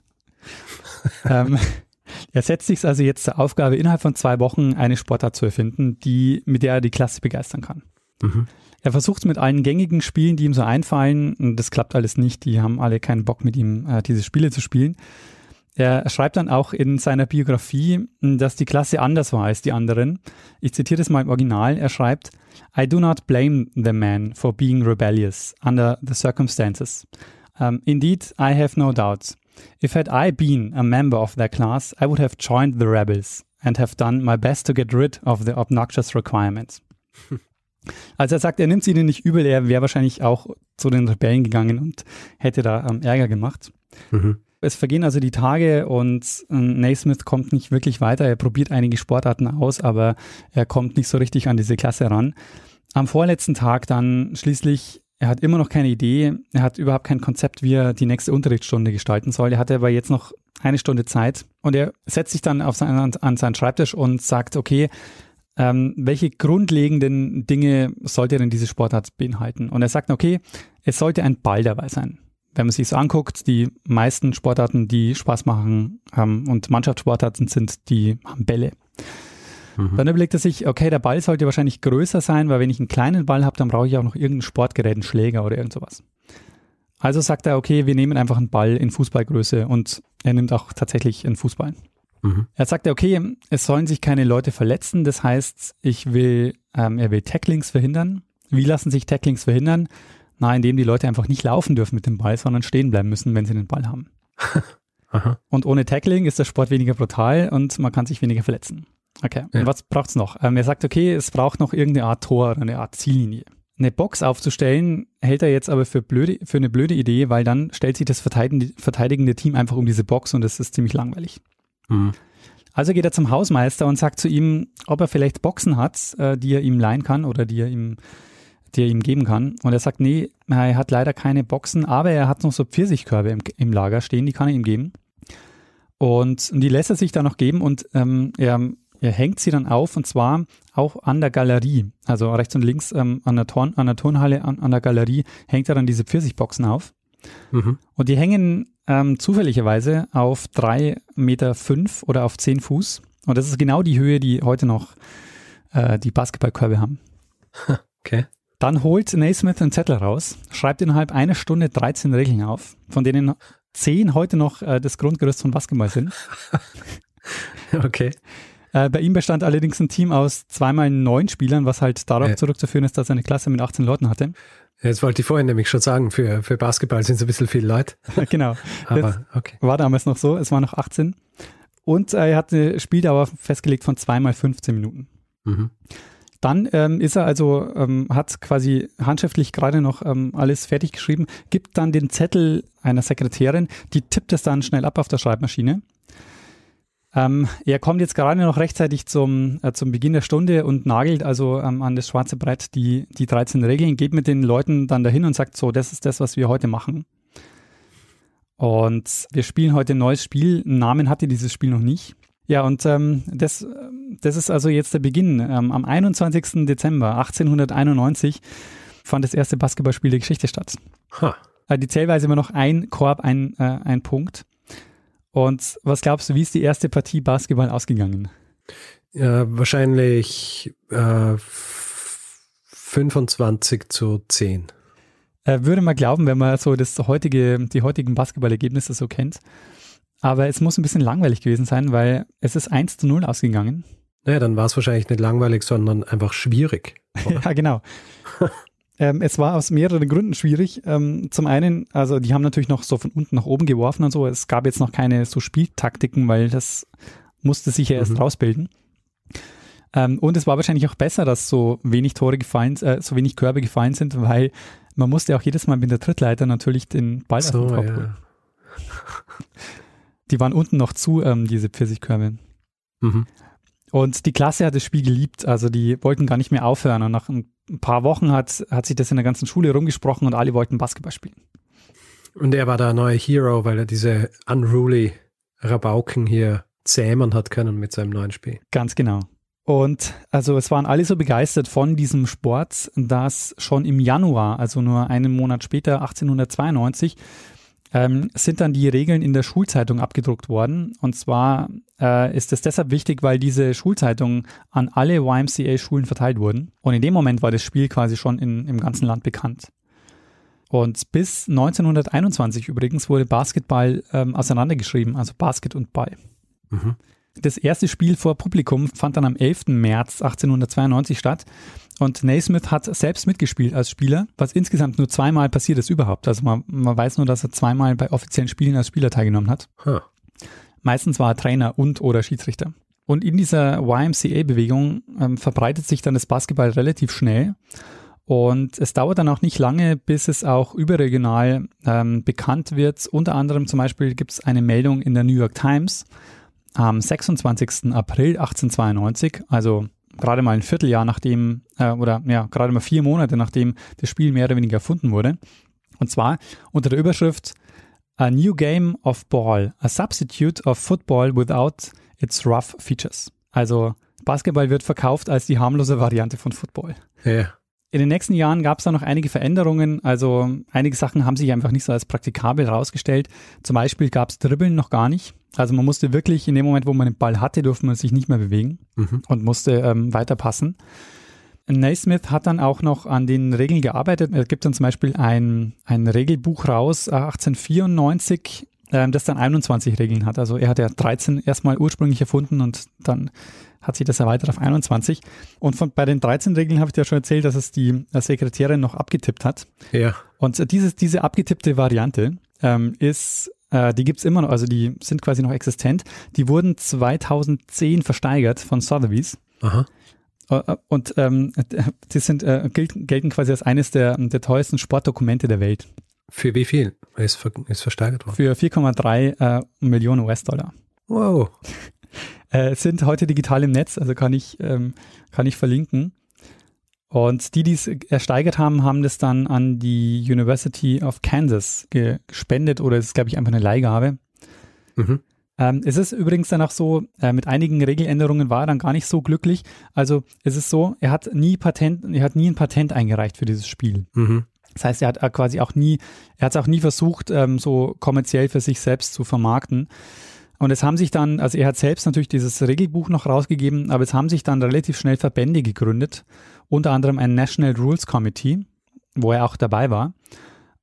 ähm, er setzt sich also jetzt zur Aufgabe, innerhalb von zwei Wochen eine Sportart zu erfinden, die, mit der er die Klasse begeistern kann. Mhm. Er versucht es mit allen gängigen Spielen, die ihm so einfallen, und das klappt alles nicht. Die haben alle keinen Bock mit ihm, äh, diese Spiele zu spielen. Er schreibt dann auch in seiner Biografie, dass die Klasse anders war als die anderen. Ich zitiere das mal im Original. Er schreibt, I do not blame the man for being rebellious under the circumstances. Um, indeed, I have no doubts. If had I been a member of their class, I would have joined the rebels and have done my best to get rid of the obnoxious requirements. Also er sagt, er nimmt sie ihnen nicht übel, er wäre wahrscheinlich auch zu den Rebellen gegangen und hätte da ähm, Ärger gemacht. Mhm. Es vergehen also die Tage und äh, Naismith kommt nicht wirklich weiter. Er probiert einige Sportarten aus, aber er kommt nicht so richtig an diese Klasse ran. Am vorletzten Tag dann schließlich er hat immer noch keine Idee, er hat überhaupt kein Konzept, wie er die nächste Unterrichtsstunde gestalten soll. Er hatte aber jetzt noch eine Stunde Zeit und er setzt sich dann auf seinen, an seinen Schreibtisch und sagt, okay, ähm, welche grundlegenden Dinge sollte denn diese Sportart beinhalten? Und er sagt, okay, es sollte ein Ball dabei sein. Wenn man sich so anguckt, die meisten Sportarten, die Spaß machen ähm, und Mannschaftssportarten sind, die haben Bälle. Mhm. Dann überlegt er sich, okay, der Ball sollte wahrscheinlich größer sein, weil wenn ich einen kleinen Ball habe, dann brauche ich auch noch irgendein Sportgerät, einen Schläger oder irgend sowas. Also sagt er, okay, wir nehmen einfach einen Ball in Fußballgröße und er nimmt auch tatsächlich einen Fußball. Mhm. Er sagte, okay, es sollen sich keine Leute verletzen. Das heißt, ich will, ähm, er will Tacklings verhindern. Wie lassen sich Tacklings verhindern? Na, indem die Leute einfach nicht laufen dürfen mit dem Ball, sondern stehen bleiben müssen, wenn sie den Ball haben. und ohne Tackling ist der Sport weniger brutal und man kann sich weniger verletzen. Okay, ja. und was braucht's noch? Ähm, er sagt, okay, es braucht noch irgendeine Art Tor, eine Art Ziellinie. Eine Box aufzustellen, hält er jetzt aber für, blöde, für eine blöde Idee, weil dann stellt sich das verteidigende, verteidigende Team einfach um diese Box und das ist ziemlich langweilig. Mhm. Also geht er zum Hausmeister und sagt zu ihm, ob er vielleicht Boxen hat, äh, die er ihm leihen kann oder die er ihm, die er ihm geben kann. Und er sagt, nee, er hat leider keine Boxen, aber er hat noch so Pfirsichkörbe im, im Lager stehen, die kann er ihm geben. Und, und die lässt er sich dann noch geben und ähm, er, er hängt sie dann auf und zwar auch an der Galerie. Also rechts und links ähm, an, der Turn, an der Turnhalle, an, an der Galerie hängt er dann diese Pfirsichboxen auf. Mhm. Und die hängen ähm, zufälligerweise auf drei Meter fünf oder auf zehn Fuß. Und das ist genau die Höhe, die heute noch äh, die Basketballkörbe haben. Okay. Dann holt Naismith einen Zettel raus, schreibt innerhalb einer Stunde 13 Regeln auf, von denen zehn heute noch äh, das Grundgerüst von Basketball sind. okay. Äh, bei ihm bestand allerdings ein Team aus zweimal neun Spielern, was halt darauf ja. zurückzuführen ist, dass er eine Klasse mit 18 Leuten hatte. Jetzt wollte ich vorhin nämlich schon sagen, für, für Basketball sind es ein bisschen viel Leute. genau. Aber okay. War damals noch so, es war noch 18. Und äh, er hat eine Spieldauer festgelegt von zweimal 15 Minuten. Mhm. Dann ähm, ist er also, ähm, hat quasi handschriftlich gerade noch ähm, alles fertig geschrieben, gibt dann den Zettel einer Sekretärin, die tippt es dann schnell ab auf der Schreibmaschine. Ähm, er kommt jetzt gerade noch rechtzeitig zum, äh, zum Beginn der Stunde und nagelt also ähm, an das schwarze Brett die, die 13 Regeln, geht mit den Leuten dann dahin und sagt so, das ist das, was wir heute machen. Und wir spielen heute ein neues Spiel. Einen Namen hatte dieses Spiel noch nicht. Ja, und ähm, das, das ist also jetzt der Beginn. Ähm, am 21. Dezember 1891 fand das erste Basketballspiel der Geschichte statt. Ha. Äh, die Zählweise immer noch ein Korb, ein, äh, ein Punkt. Und was glaubst du, wie ist die erste Partie Basketball ausgegangen? Ja, wahrscheinlich äh, 25 zu 10. Äh, würde man glauben, wenn man so das heutige, die heutigen Basketballergebnisse so kennt. Aber es muss ein bisschen langweilig gewesen sein, weil es ist 1 zu 0 ausgegangen. Naja, dann war es wahrscheinlich nicht langweilig, sondern einfach schwierig. ja, genau. Ähm, es war aus mehreren Gründen schwierig. Ähm, zum einen, also die haben natürlich noch so von unten nach oben geworfen und so. Es gab jetzt noch keine so Spieltaktiken, weil das musste sich ja erst mhm. rausbilden. Ähm, und es war wahrscheinlich auch besser, dass so wenig Tore gefallen, äh, so wenig Körbe gefallen sind, weil man musste auch jedes Mal mit der Trittleiter natürlich den Ball so, auf den Kopf ja. holen. Die waren unten noch zu, ähm, diese Pfirsichkörbe. Mhm. Und die Klasse hat das Spiel geliebt, also die wollten gar nicht mehr aufhören. Und nach ein paar Wochen hat, hat sich das in der ganzen Schule rumgesprochen und alle wollten Basketball spielen. Und er war der neue Hero, weil er diese unruly Rabauken hier zähmen hat können mit seinem neuen Spiel. Ganz genau. Und also es waren alle so begeistert von diesem Sport, dass schon im Januar, also nur einen Monat später, 1892, ähm, sind dann die Regeln in der Schulzeitung abgedruckt worden. Und zwar äh, ist es deshalb wichtig, weil diese Schulzeitungen an alle YMCA-Schulen verteilt wurden. Und in dem Moment war das Spiel quasi schon in, im ganzen Land bekannt. Und bis 1921 übrigens wurde Basketball ähm, auseinandergeschrieben, also Basket und Ball. Mhm. Das erste Spiel vor Publikum fand dann am 11. März 1892 statt und Naismith hat selbst mitgespielt als Spieler, was insgesamt nur zweimal passiert ist überhaupt. Also man, man weiß nur, dass er zweimal bei offiziellen Spielen als Spieler teilgenommen hat. Huh. Meistens war er Trainer und oder Schiedsrichter. Und in dieser YMCA-Bewegung ähm, verbreitet sich dann das Basketball relativ schnell. Und es dauert dann auch nicht lange, bis es auch überregional ähm, bekannt wird. Unter anderem zum Beispiel gibt es eine Meldung in der New York Times, am 26. April 1892, also gerade mal ein Vierteljahr nachdem, äh, oder ja, gerade mal vier Monate nachdem das Spiel mehr oder weniger erfunden wurde. Und zwar unter der Überschrift A New Game of Ball, a Substitute of Football without its rough features. Also Basketball wird verkauft als die harmlose Variante von Football. Ja. In den nächsten Jahren gab es da noch einige Veränderungen. Also einige Sachen haben sich einfach nicht so als praktikabel herausgestellt. Zum Beispiel gab es Dribbeln noch gar nicht. Also man musste wirklich in dem Moment, wo man den Ball hatte, durfte man sich nicht mehr bewegen Mhm. und musste ähm, weiterpassen. Naismith hat dann auch noch an den Regeln gearbeitet. Es gibt dann zum Beispiel ein, ein Regelbuch raus, äh, 1894, ähm, das dann 21 Regeln hat. Also er hat ja 13 erstmal ursprünglich erfunden und dann hat sich das erweitert auf 21. Und von, bei den 13 Regeln habe ich dir ja schon erzählt, dass es die äh, Sekretärin noch abgetippt hat. Ja. Und äh, dieses, diese abgetippte Variante ähm, ist, äh, die gibt's immer noch, also die sind quasi noch existent. Die wurden 2010 versteigert von Sotheby's. Aha. Äh, Und ähm, die sind, äh, gelten, gelten quasi als eines der, der teuersten Sportdokumente der Welt. Für wie viel ist, ver ist versteigert worden? Für 4,3 äh, Millionen US-Dollar. Wow. Äh, sind heute digital im Netz, also kann ich, ähm, kann ich verlinken. Und die, die es ersteigert haben, haben das dann an die University of Kansas ge gespendet oder es ist, glaube ich, einfach eine Leihgabe. Mhm. Ähm, es ist übrigens dann auch so, äh, mit einigen Regeländerungen war er dann gar nicht so glücklich. Also es ist so, er hat nie Patent, er hat nie ein Patent eingereicht für dieses Spiel. Mhm. Das heißt, er hat äh, quasi auch nie, er hat es auch nie versucht, ähm, so kommerziell für sich selbst zu vermarkten. Und es haben sich dann, also er hat selbst natürlich dieses Regelbuch noch rausgegeben, aber es haben sich dann relativ schnell Verbände gegründet, unter anderem ein National Rules Committee, wo er auch dabei war.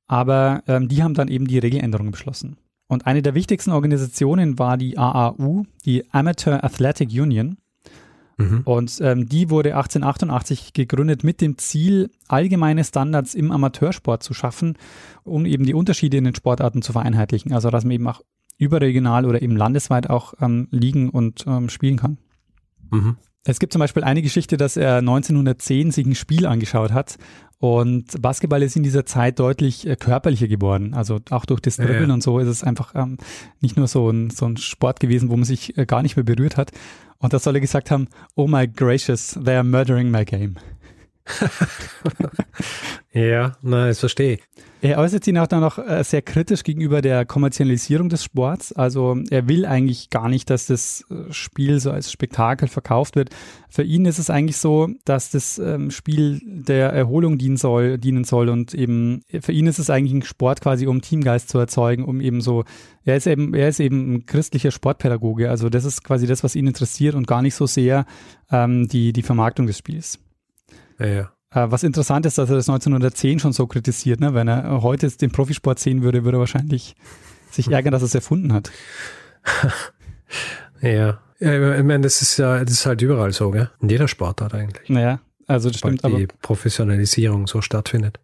Aber ähm, die haben dann eben die Regeländerungen beschlossen. Und eine der wichtigsten Organisationen war die AAU, die Amateur Athletic Union. Mhm. Und ähm, die wurde 1888 gegründet mit dem Ziel, allgemeine Standards im Amateursport zu schaffen, um eben die Unterschiede in den Sportarten zu vereinheitlichen. Also dass man eben auch überregional oder eben landesweit auch ähm, liegen und ähm, spielen kann. Mhm. Es gibt zum Beispiel eine Geschichte, dass er 1910 sich ein Spiel angeschaut hat und Basketball ist in dieser Zeit deutlich äh, körperlicher geworden. Also auch durch das Ja, ja. Dribbeln und so ist es einfach ähm, nicht nur so ein, so ein Sport gewesen, wo man sich äh, gar nicht mehr berührt hat. Und da soll er gesagt haben, oh my gracious, they are murdering my game. Ja, na, das verstehe ich. Er äußert sich auch dann noch äh, sehr kritisch gegenüber der Kommerzialisierung des Sports. Also er will eigentlich gar nicht, dass das äh, Spiel so als Spektakel verkauft wird. Für ihn ist es eigentlich so, dass das ähm, Spiel der Erholung dienen soll, dienen soll und eben für ihn ist es eigentlich ein Sport quasi, um Teamgeist zu erzeugen, um eben so, er ist eben, er ist eben ein christlicher Sportpädagoge. Also das ist quasi das, was ihn interessiert und gar nicht so sehr ähm, die, die Vermarktung des Spiels. Ja, ja. Äh, Was interessant ist, dass er das 1910 schon so kritisiert. Ne? Wenn er heute den Profisport sehen würde, würde er wahrscheinlich sich ärgern, dass er es erfunden hat. Ja. ja ich meine, das ist ja, das ist halt überall so, gell? In jeder Sportart eigentlich. Naja, also das Sobald stimmt, aber die Professionalisierung so stattfindet.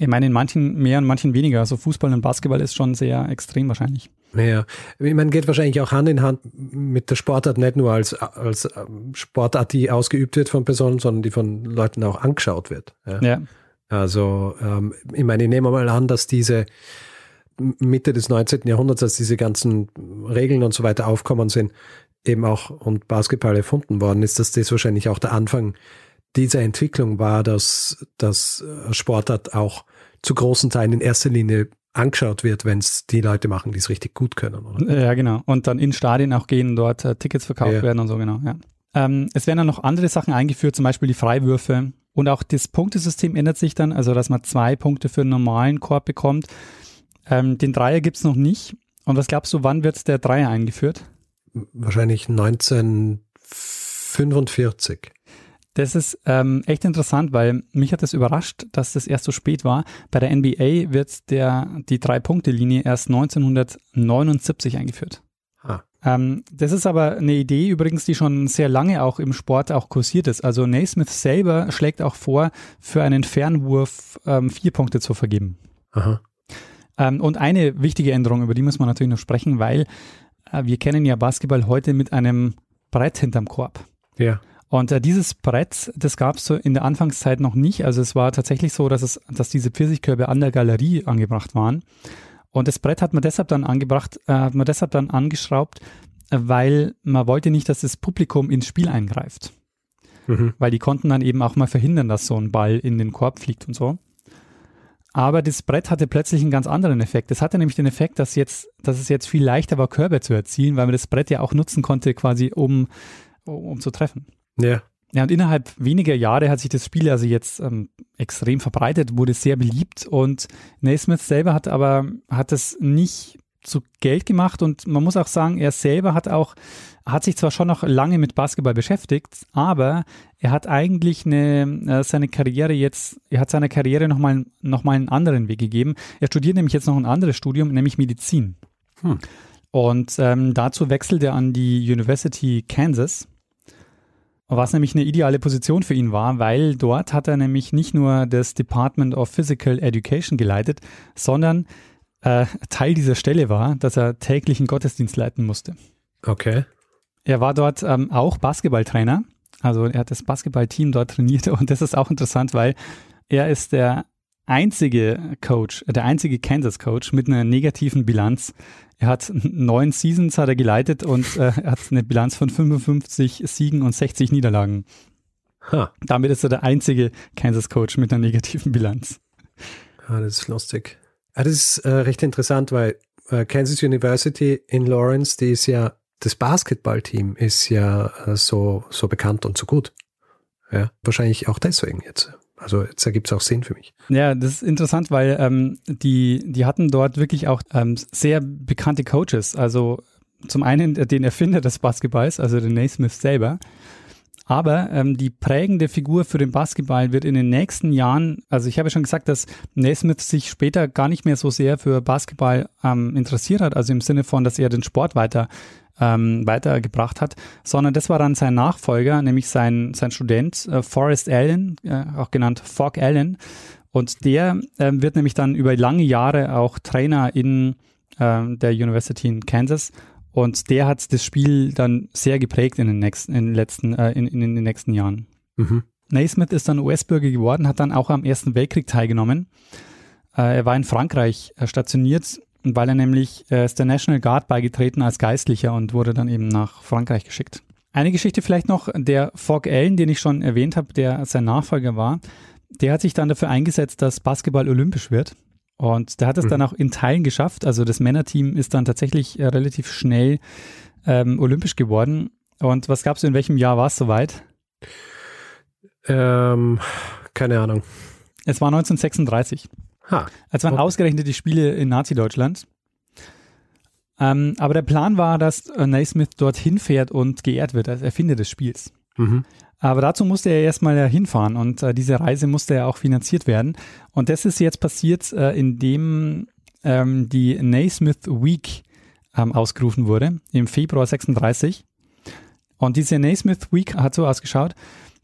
ich meine, in manchen mehr und manchen weniger. Also Fußball und Basketball ist schon sehr extrem wahrscheinlich. Ja, ich meine, geht wahrscheinlich auch Hand in Hand mit der Sportart, nicht nur als, als Sportart, die ausgeübt wird von Personen, sondern die von Leuten auch angeschaut wird. Ja. Ja, Also, ähm, ich meine, ich nehme mal an, dass diese Mitte des 19. Jahrhunderts, als diese ganzen Regeln und so weiter aufkommen sind, eben auch und Basketball erfunden worden ist, dass das wahrscheinlich auch der Anfang dieser Entwicklung war, dass, dass äh, Sportart auch zu großen Teilen in erster Linie angeschaut wird, wenn es die Leute machen, die es richtig gut können. Oder? ja, genau. Und dann in Stadien auch gehen, dort äh, Tickets verkauft Ja. werden und so, genau. Ja. Ähm, es werden dann noch andere Sachen eingeführt, zum Beispiel die Freiwürfe. Und auch das Punktesystem ändert sich dann, also dass man zwei Punkte für einen normalen Korb bekommt. Ähm, den Dreier gibt's noch nicht. Und was glaubst du, wann wird der Dreier eingeführt? Wahrscheinlich 1945. Das ist ähm, echt interessant, weil mich hat das überrascht, dass das erst so spät war. Bei der NBA wird der, die Drei-Punkte-Linie erst 1979 eingeführt. Ah. Ähm, das ist aber eine Idee übrigens, die schon sehr lange auch im Sport auch kursiert ist. Also Naismith selber schlägt auch vor, für einen Fernwurf ähm, vier Punkte zu vergeben. Aha. Ähm, und eine wichtige Änderung, über die muss man natürlich noch sprechen, weil äh, wir kennen ja Basketball heute mit einem Brett hinterm Korb. Ja. Und äh, dieses Brett, das gab es so in der Anfangszeit noch nicht. Also es war tatsächlich so, dass es, dass diese Pfirsichkörbe an der Galerie angebracht waren. Und das Brett hat man deshalb dann angebracht, äh, hat man deshalb dann angeschraubt, weil man wollte nicht, dass das Publikum ins Spiel eingreift. Mhm. Weil die konnten dann eben auch mal verhindern, dass so ein Ball in den Korb fliegt und so. Aber das Brett hatte plötzlich einen ganz anderen Effekt. Das hatte nämlich den Effekt, dass jetzt, dass es jetzt viel leichter war, Körbe zu erzielen, weil man das Brett ja auch nutzen konnte, quasi um um zu treffen. Ja. Ja, und innerhalb weniger Jahre hat sich das Spiel also jetzt ähm, extrem verbreitet, wurde sehr beliebt und Naismith selber hat aber, hat es nicht zu Geld gemacht und man muss auch sagen, er selber hat auch, hat sich zwar schon noch lange mit Basketball beschäftigt, aber er hat eigentlich eine, äh, seine Karriere jetzt, er hat seiner Karriere nochmal noch mal einen anderen Weg gegeben. Er studiert nämlich jetzt noch ein anderes Studium, nämlich Medizin. Hm. Und ähm, dazu wechselt er an die University Kansas was nämlich eine ideale Position für ihn war, weil dort hat er nämlich nicht nur das Department of Physical Education geleitet, sondern äh, Teil dieser Stelle war, dass er täglichen Gottesdienst leiten musste. Okay. Er war dort ähm, auch Basketballtrainer, also er hat das Basketballteam dort trainiert und das ist auch interessant, weil er ist der einzige Coach, der einzige Kansas Coach mit einer negativen Bilanz. Er hat neun Seasons hat er geleitet und äh, er hat eine Bilanz von 55 Siegen und 60 Niederlagen. Huh. Damit ist er der einzige Kansas Coach mit einer negativen Bilanz. Ah, das ist lustig. Ah, das ist äh, recht interessant, weil äh, Kansas University in Lawrence, die ist ja, das Basketballteam ist ja äh, so, so bekannt und so gut. Ja, wahrscheinlich auch deswegen jetzt. Also jetzt ergibt es auch Sinn für mich. Ja, das ist interessant, weil ähm, die, die hatten dort wirklich auch ähm, sehr bekannte Coaches. Also zum einen den Erfinder des Basketballs, also den Naismith selber. Aber ähm, die prägende Figur für den Basketball wird in den nächsten Jahren, also ich habe schon gesagt, dass Naismith sich später gar nicht mehr so sehr für Basketball ähm, interessiert hat, also im Sinne von, dass er den Sport weiter ähm, weitergebracht hat, sondern das war dann sein Nachfolger, nämlich sein, sein Student äh, Forrest Allen, äh, auch genannt Fogg Allen. Und der äh, wird nämlich dann über lange Jahre auch Trainer in äh, der University in Kansas. Und der hat das Spiel dann sehr geprägt in den nächsten, in den letzten, äh, in, in, den nächsten Jahren. Mhm. Naismith ist dann US-Bürger geworden, hat dann auch am Ersten Weltkrieg teilgenommen. Äh, er war in Frankreich äh, stationiert weil er nämlich äh, ist der National Guard beigetreten als Geistlicher und wurde dann eben nach Frankreich geschickt. Eine Geschichte vielleicht noch, der Fogg Allen, den ich schon erwähnt habe, der sein Nachfolger war, der hat sich dann dafür eingesetzt, dass Basketball olympisch wird. Und der hat es mhm. dann auch in Teilen geschafft. Also das Männerteam ist dann tatsächlich äh, relativ schnell ähm, olympisch geworden. Und was gab es in welchem Jahr war es soweit? Ähm, keine Ahnung. Es war 1936. Ha. Es waren okay. ausgerechnet die Spiele in Nazi-Deutschland. Ähm, aber der Plan war, dass Naismith dorthin fährt und geehrt wird als Erfinder des Spiels. Mhm. Aber dazu musste er erstmal hinfahren und äh, diese Reise musste ja auch finanziert werden. Und das ist jetzt passiert, äh, indem ähm, die Naismith Week ähm, ausgerufen wurde im Februar 36. Und diese Naismith Week hat so ausgeschaut,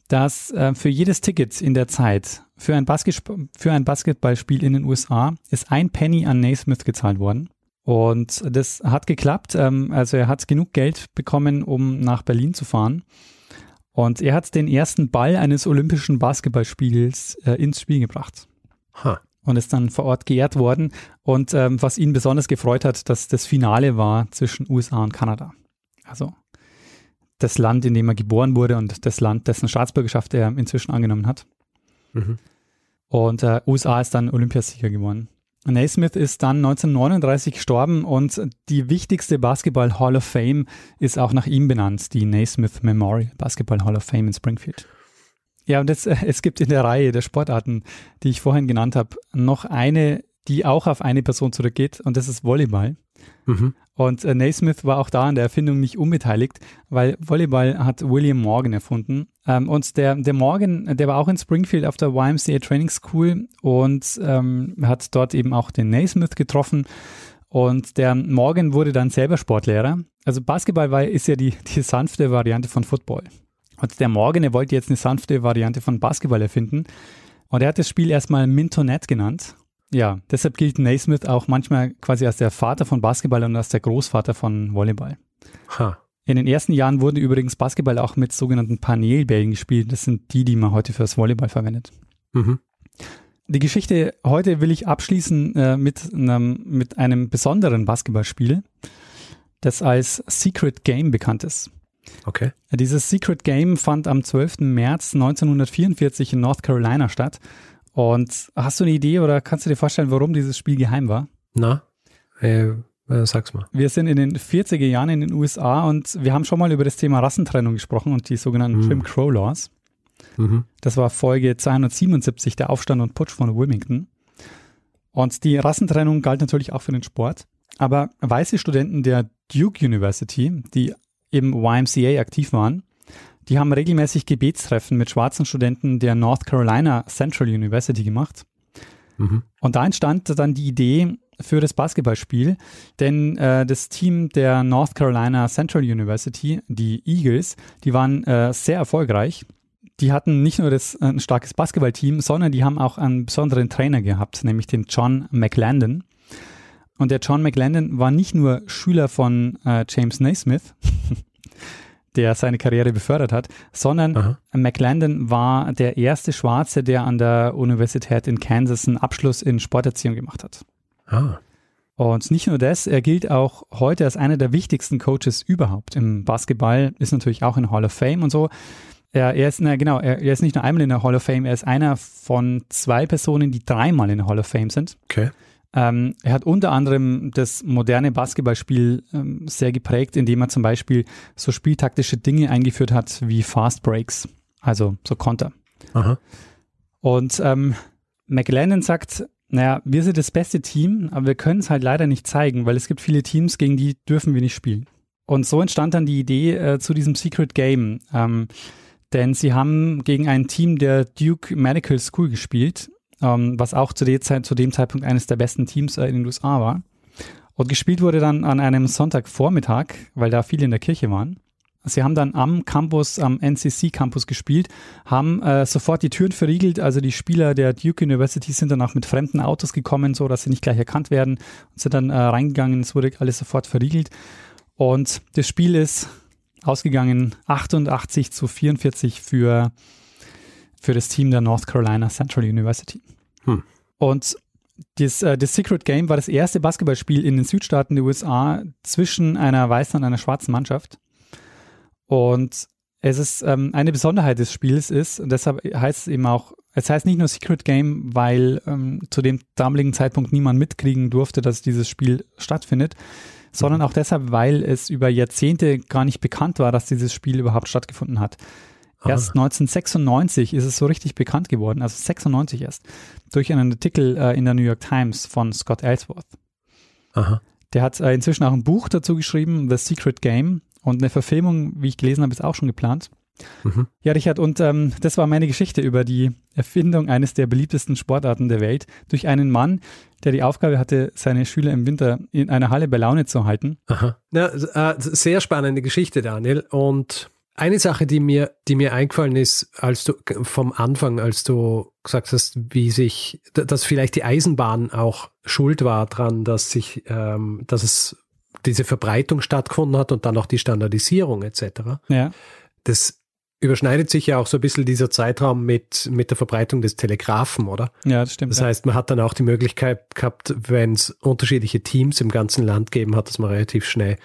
dass äh, für jedes Ticket in der Zeit für ein, Basket für ein Basketballspiel in den USA ist ein Penny an Naismith gezahlt worden. Und das hat geklappt. Ähm, also er hat genug Geld bekommen, um nach Berlin zu fahren. Und er hat den ersten Ball eines olympischen Basketballspiels äh, ins Spiel gebracht. Huh. Und ist dann vor Ort geehrt worden. Und ähm, was ihn besonders gefreut hat, dass das Finale war zwischen USA und Kanada. Also das Land, in dem er geboren wurde und das Land, dessen Staatsbürgerschaft er inzwischen angenommen hat. Mhm. Und äh, USA ist dann Olympiasieger geworden. Naismith ist dann 1939 gestorben und die wichtigste Basketball Hall of Fame ist auch nach ihm benannt, die Naismith Memorial Basketball Hall of Fame in Springfield. Ja, und es, äh, es gibt in der Reihe der Sportarten, die ich vorhin genannt habe, noch eine, die auch auf eine Person zurückgeht und das ist Volleyball. Mhm. Und äh, Naismith war auch da an der Erfindung nicht unbeteiligt, weil Volleyball hat William Morgan erfunden. Ähm, und der, der Morgan, der war auch in Springfield auf der YMCA Training School und ähm, hat dort eben auch den Naismith getroffen. Und der Morgan wurde dann selber Sportlehrer. Also Basketball war, ist ja die, die sanfte Variante von Football. Und der Morgan, er wollte jetzt eine sanfte Variante von Basketball erfinden. Und er hat das Spiel erstmal Mintonet genannt. Ja, deshalb gilt Naismith auch manchmal quasi als der Vater von Basketball und als der Großvater von Volleyball. Ha. In den ersten Jahren wurde übrigens Basketball auch mit sogenannten Panelbällen gespielt. Das sind die, die man heute fürs Volleyball verwendet. Mhm. Die Geschichte heute will ich abschließen äh, mit, einem, mit einem besonderen Basketballspiel, das als Secret Game bekannt ist. Okay. Dieses Secret Game fand am 12. März 1944 in North Carolina statt und hast du eine Idee oder kannst du dir vorstellen, warum dieses Spiel geheim war? Na, äh, Äh, sag's mal. Wir sind in den 40er Jahren in den USA und wir haben schon mal über das Thema Rassentrennung gesprochen und die sogenannten mhm. Jim Crow Laws. Mhm. Das war Folge 277, der Aufstand und Putsch von Wilmington. Und die Rassentrennung galt natürlich auch für den Sport. Aber weiße Studenten der Duke University, die im YMCA aktiv waren, die haben regelmäßig Gebetstreffen mit schwarzen Studenten der North Carolina Central University gemacht. Mhm. Und da entstand dann die Idee für das Basketballspiel, denn äh, das Team der North Carolina Central University, die Eagles, die waren äh, sehr erfolgreich. Die hatten nicht nur das, äh, ein starkes Basketballteam, sondern die haben auch einen besonderen Trainer gehabt, nämlich den John McLandon. Und der John McLandon war nicht nur Schüler von äh, James Naismith, der seine Karriere befördert hat, sondern Aha. McLandon war der erste Schwarze, der an der Universität in Kansas einen Abschluss in Sporterziehung gemacht hat. Ah. Und nicht nur das, er gilt auch heute als einer der wichtigsten Coaches überhaupt. Im Basketball ist natürlich auch in Hall of Fame und so. Er, er ist, na, genau, er, er, ist nicht nur einmal in der Hall of Fame, er ist einer von zwei Personen, die dreimal in der Hall of Fame sind. Okay. Ähm, er hat unter anderem das moderne Basketballspiel ähm, sehr geprägt, indem er zum Beispiel so spieltaktische Dinge eingeführt hat wie Fast Breaks, also so Konter. Aha. Und ähm, McLennan sagt, naja, wir sind das beste Team, aber wir können es halt leider nicht zeigen, weil es gibt viele Teams, gegen die dürfen wir nicht spielen. Und so entstand dann die Idee äh, zu diesem Secret Game. Ähm, denn sie haben gegen ein Team der Duke Medical School gespielt ähm, was auch zu, Zeit, zu, dem Zeitpunkt eines der besten Teams äh, in den USA war. Und gespielt wurde dann an einem Sonntagvormittag, weil da viele in der Kirche waren. Sie haben dann am Campus, am NCC-Campus gespielt, haben äh, sofort die Türen verriegelt. Also die Spieler der Duke University sind dann auch mit fremden Autos gekommen, so dass sie nicht gleich erkannt werden und sind dann äh, reingegangen. Es wurde alles sofort verriegelt. Und das Spiel ist ausgegangen 88 zu 44 für für das Team der North Carolina Central University. Hm. Und das, äh, das Secret Game war das erste Basketballspiel in den Südstaaten der USA zwischen einer weißen und einer schwarzen Mannschaft. Und es ist ähm, eine Besonderheit des Spiels ist, und deshalb heißt es eben auch, es heißt nicht nur Secret Game, weil ähm, zu dem damaligen Zeitpunkt niemand mitkriegen durfte, dass dieses Spiel stattfindet, sondern auch deshalb, weil es über Jahrzehnte gar nicht bekannt war, dass dieses Spiel überhaupt stattgefunden hat. Erst 1996 ist es so richtig bekannt geworden, also 96 erst, durch einen Artikel äh, in der New York Times von Scott Ellsworth. Aha. Der hat äh, inzwischen auch ein Buch dazu geschrieben, The Secret Game, und eine Verfilmung, wie ich gelesen habe, ist auch schon geplant. Mhm. Ja, Richard, und ähm, das war meine Geschichte über die Erfindung eines der beliebtesten Sportarten der Welt durch einen Mann, der die Aufgabe hatte, seine Schüler im Winter in einer Halle bei Laune zu halten. Aha. Ja, äh, sehr spannende Geschichte, Daniel. Und eine Sache, die mir, die mir eingefallen ist, als du vom Anfang, als du gesagt hast, wie sich, dass vielleicht die Eisenbahn auch schuld war dran, dass sich, ähm, dass es diese Verbreitung stattgefunden hat und dann auch die Standardisierung etc. Ja. Das überschneidet sich ja auch so ein bisschen dieser Zeitraum mit, mit der Verbreitung des Telegraphen, oder? Ja, das stimmt. Das heißt, man hat dann auch die Möglichkeit gehabt, wenn es unterschiedliche Teams im ganzen Land gegeben hat, dass man relativ schnell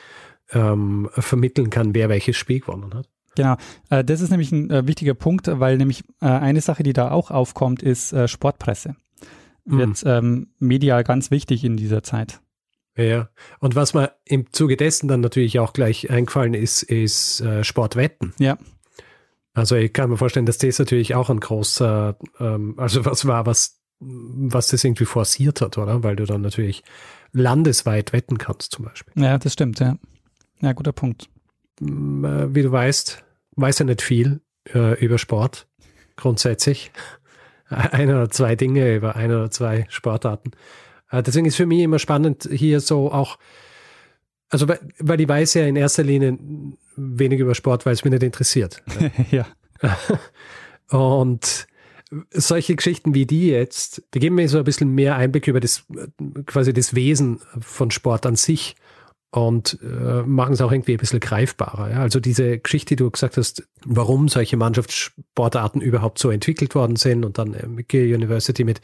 ähm, vermitteln kann, wer welches Spiel gewonnen hat. Genau, äh, das ist nämlich ein äh, wichtiger Punkt, weil nämlich äh, eine Sache, die da auch aufkommt, ist Sportpresse. Wird mhm. ähm, medial ganz wichtig in dieser Zeit. Ja, und was mir im Zuge dessen dann natürlich auch gleich eingefallen ist, ist äh, Sportwetten. Ja. Also ich kann mir vorstellen, dass das natürlich auch ein großer, ähm, also was war, was, was das irgendwie forciert hat, oder? Weil du dann natürlich landesweit wetten kannst zum Beispiel. Ja, das stimmt, ja. Ja, guter Punkt. Wie du weißt, weiß ja nicht viel äh, über Sport grundsätzlich. Ein oder zwei Dinge über ein oder zwei Sportarten. Äh, deswegen ist für mich immer spannend, hier so auch, also weil, weil ich weiß ja in erster Linie wenig über Sport, weil es mich nicht interessiert. ja. Und solche Geschichten wie die jetzt, die geben mir so ein bisschen mehr Einblick über das quasi das Wesen von Sport an sich und äh, machen es auch irgendwie ein bisschen greifbarer. Ja? Also diese Geschichte, die du gesagt hast, warum solche Mannschaftssportarten überhaupt so entwickelt worden sind und dann äh, McGill University mit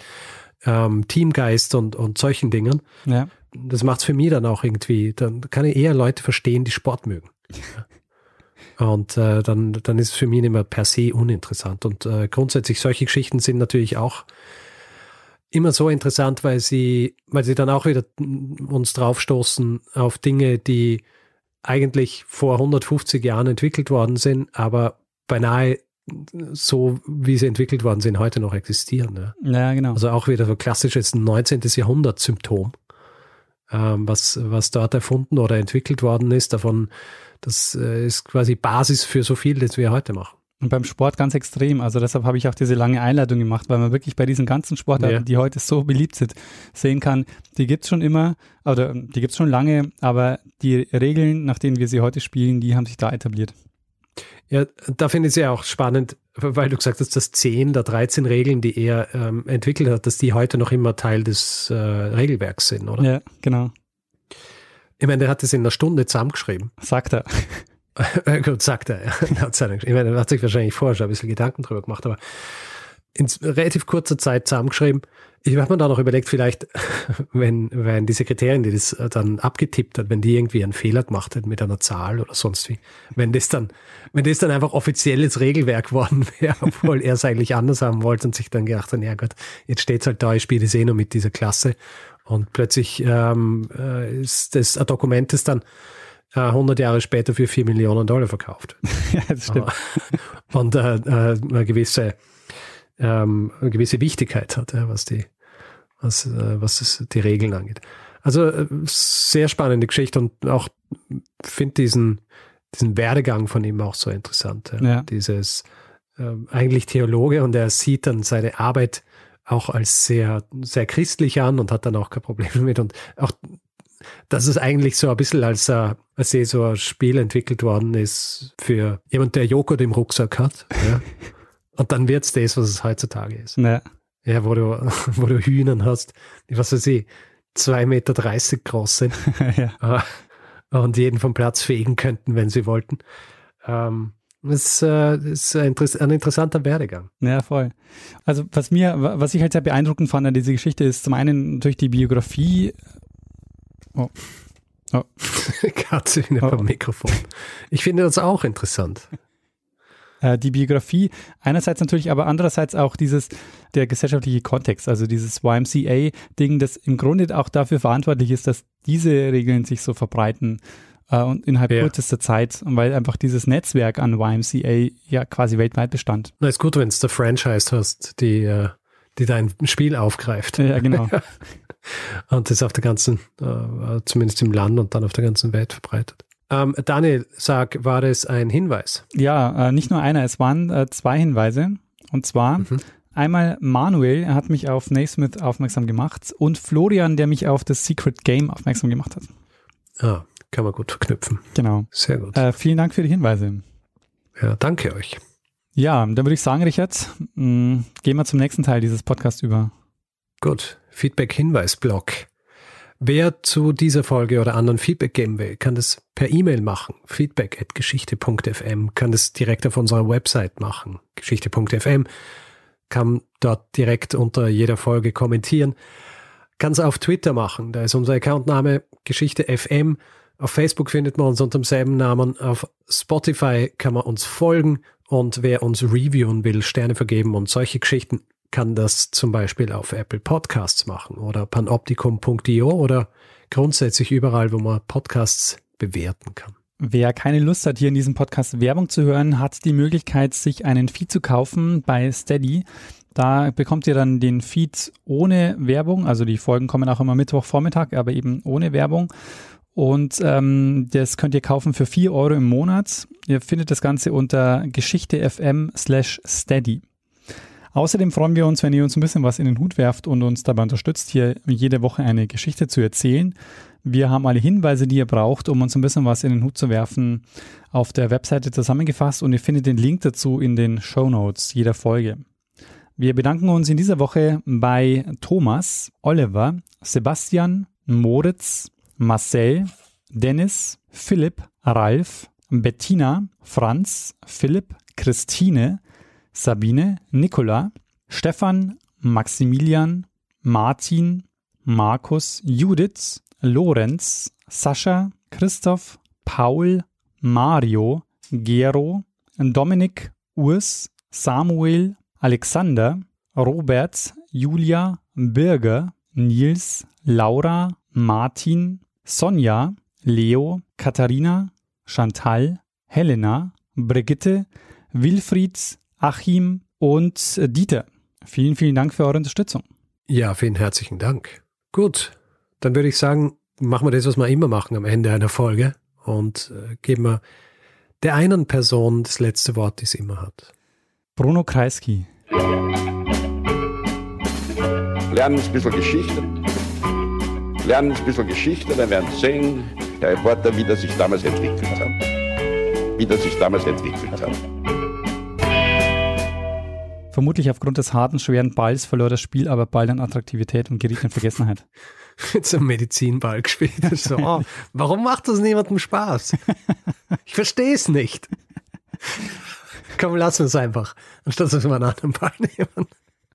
ähm, Teamgeist und, und solchen Dingen. Ja. Das macht es für mich dann auch irgendwie, dann kann ich eher Leute verstehen, die Sport mögen. Und äh, dann, dann ist es für mich nicht mehr per se uninteressant. Und äh, grundsätzlich solche Geschichten sind natürlich auch immer so interessant, weil sie, weil sie dann auch wieder uns draufstoßen auf Dinge, die eigentlich vor 150 Jahren entwickelt worden sind, aber beinahe so, wie sie entwickelt worden sind, heute noch existieren. Ja, ja genau. Also auch wieder so klassisches 19. Jahrhundert-Symptom, ähm, was, was dort erfunden oder entwickelt worden ist. Davon, das äh, ist quasi Basis für so viel, das wir heute machen. Und beim Sport ganz extrem. Also deshalb habe ich auch diese lange Einleitung gemacht, weil man wirklich bei diesen ganzen Sportarten, ja. die heute so beliebt sind, sehen kann, die gibt's schon immer, oder die gibt's schon lange, aber die Regeln, nach denen wir sie heute spielen, die haben sich da etabliert. Ja, da finde ich es ja auch spannend, weil du gesagt hast, dass 10 der 13 Regeln, die er ähm, entwickelt hat, dass die heute noch immer Teil des äh, Regelwerks sind, oder? Ja, genau. Ich meine, der hat das in einer Stunde zusammengeschrieben. Sagt er. Gut, sagt er. Ich meine, er hat sich wahrscheinlich vorher schon ein bisschen Gedanken drüber gemacht, aber in relativ kurzer Zeit zusammengeschrieben. Ich habe mir da noch überlegt, vielleicht, wenn, wenn die Sekretärin, die das dann abgetippt hat, wenn die irgendwie einen Fehler gemacht hat mit einer Zahl oder sonst wie, wenn das dann, wenn das dann einfach offizielles Regelwerk worden wäre, obwohl er es eigentlich anders haben wollte und sich dann gedacht hat, ja Gott, jetzt steht's halt da, ich spiele das eh nur mit dieser Klasse und plötzlich ähm, äh, ist das ein Dokument, das dann 100 äh, Jahre später für 4 Millionen Dollar verkauft. ja, das stimmt. Und äh, äh, eine gewisse ähm, eine gewisse Wichtigkeit hat, was die was äh, was die Regeln angeht. Also sehr spannende Geschichte und auch finde diesen diesen Werdegang von ihm auch so interessant. Ja. ja. Dieses äh, eigentlich Theologe und er sieht dann seine Arbeit auch als sehr sehr christlich an und hat dann auch kein Problem damit und auch dass es eigentlich so ein bisschen als, äh, als so ein Spiel entwickelt worden ist für jemand, der Joghurt im Rucksack hat. Ja. Und dann wird es das, was es heutzutage ist. Ja. ja, wo du, wo du Hühnern hast, die, was weiß ich, zwei Meter dreißig groß sind. ja. Äh, und jeden vom Platz fegen könnten, wenn sie wollten. Ähm, das äh, ist ein, ein interessanter Werdegang. Ja, voll. Also was mir, was ich halt sehr beeindruckend fand an dieser Geschichte ist zum einen natürlich die Biografie Oh. Oh. Katze in oh. Mikrofon. Ich finde das auch interessant. Äh, die Biografie einerseits natürlich, aber andererseits auch dieses, der gesellschaftliche Kontext, also dieses YMCA-Ding, das im Grunde auch dafür verantwortlich ist, dass diese Regeln sich so verbreiten äh, und innerhalb ja. kürzester Zeit, weil einfach dieses Netzwerk an YMCA ja quasi weltweit bestand. Na, ist gut, wenn du der Franchise hast, die, äh, die dein Spiel aufgreift. Ja, genau. und das auf der ganzen, äh, zumindest im Land und dann auf der ganzen Welt verbreitet. Ähm, Daniel, sag, war das ein Hinweis? Ja, äh, nicht nur einer, es waren äh, zwei Hinweise. Und zwar mhm. einmal Manuel, er hat mich auf Naismith aufmerksam gemacht und Florian, der mich auf das Secret Game aufmerksam gemacht hat. Ah, kann man gut verknüpfen. Genau. Sehr gut. Äh, vielen Dank für die Hinweise. Ja, danke euch. Ja, dann würde ich sagen, Richard, mh, mm, gehen wir zum nächsten Teil dieses Podcasts über. Gut. Feedback-Hinweis-Blog. Wer zu dieser Folge oder anderen Feedback geben will, kann das per E-Mail machen. Feedback at geschichte.fm, kann das direkt auf unserer Website machen. Geschichte.fm, kann dort direkt unter jeder Folge kommentieren. Kann es auf Twitter machen, da ist unser Accountname Geschichte FM. Auf Facebook findet man uns unter demselben Namen. Auf Spotify kann man uns folgen und wer uns reviewen will, Sterne vergeben und solche Geschichten, kann das zum Beispiel auf Apple Podcasts machen oder panoptikum.io oder grundsätzlich überall, wo man Podcasts bewerten kann. Wer keine Lust hat, hier in diesem Podcast Werbung zu hören, hat die Möglichkeit, sich einen Feed zu kaufen bei Steady. Da bekommt ihr dann den Feed ohne Werbung. Also die Folgen kommen auch immer Mittwochvormittag, aber eben ohne Werbung. Und ähm, das könnt ihr kaufen für 4 Euro im Monat. Ihr findet das Ganze unter geschichte.fm slash steady. Außerdem freuen wir uns, wenn ihr uns ein bisschen was in den Hut werft und uns dabei unterstützt, hier jede Woche eine Geschichte zu erzählen. Wir haben alle Hinweise, die ihr braucht, um uns ein bisschen was in den Hut zu werfen, auf der Webseite zusammengefasst und ihr findet den Link dazu in den Show Notes jeder Folge. Wir bedanken uns in dieser Woche bei Thomas, Oliver, Sebastian, Moritz, Marcel, Dennis, Philipp, Ralf, Bettina, Franz, Philipp, Christine, Sabine, Nicola, Stefan, Maximilian, Martin, Markus, Judith, Lorenz, Sascha, Christoph, Paul, Mario, Gero, Dominik, Urs, Samuel, Alexander, Robert, Julia, Birger, Nils, Laura, Martin, Sonja, Leo, Katharina, Chantal, Helena, Brigitte, Wilfrieds, Achim und Dieter. Vielen, vielen Dank für eure Unterstützung. Ja, vielen herzlichen Dank. Gut, dann würde ich sagen, machen wir das, was wir immer machen am Ende einer Folge und äh, geben wir der einen Person das letzte Wort, die es immer hat. Bruno Kreisky. Lernen ein bisschen Geschichte. Lernen ein bisschen Geschichte, dann werden Sie sehen, der Reporter, wie das sich damals entwickelt hat. Wie das sich damals entwickelt hat. Vermutlich aufgrund des harten, schweren Balls verlor das Spiel aber bald an Attraktivität und geriet in Vergessenheit. So einem Medizinball gespielt. So, oh, warum macht das niemandem Spaß? Ich verstehe es nicht. Komm, lassen wir es einfach, anstatt dass wir einen anderen Ball nehmen.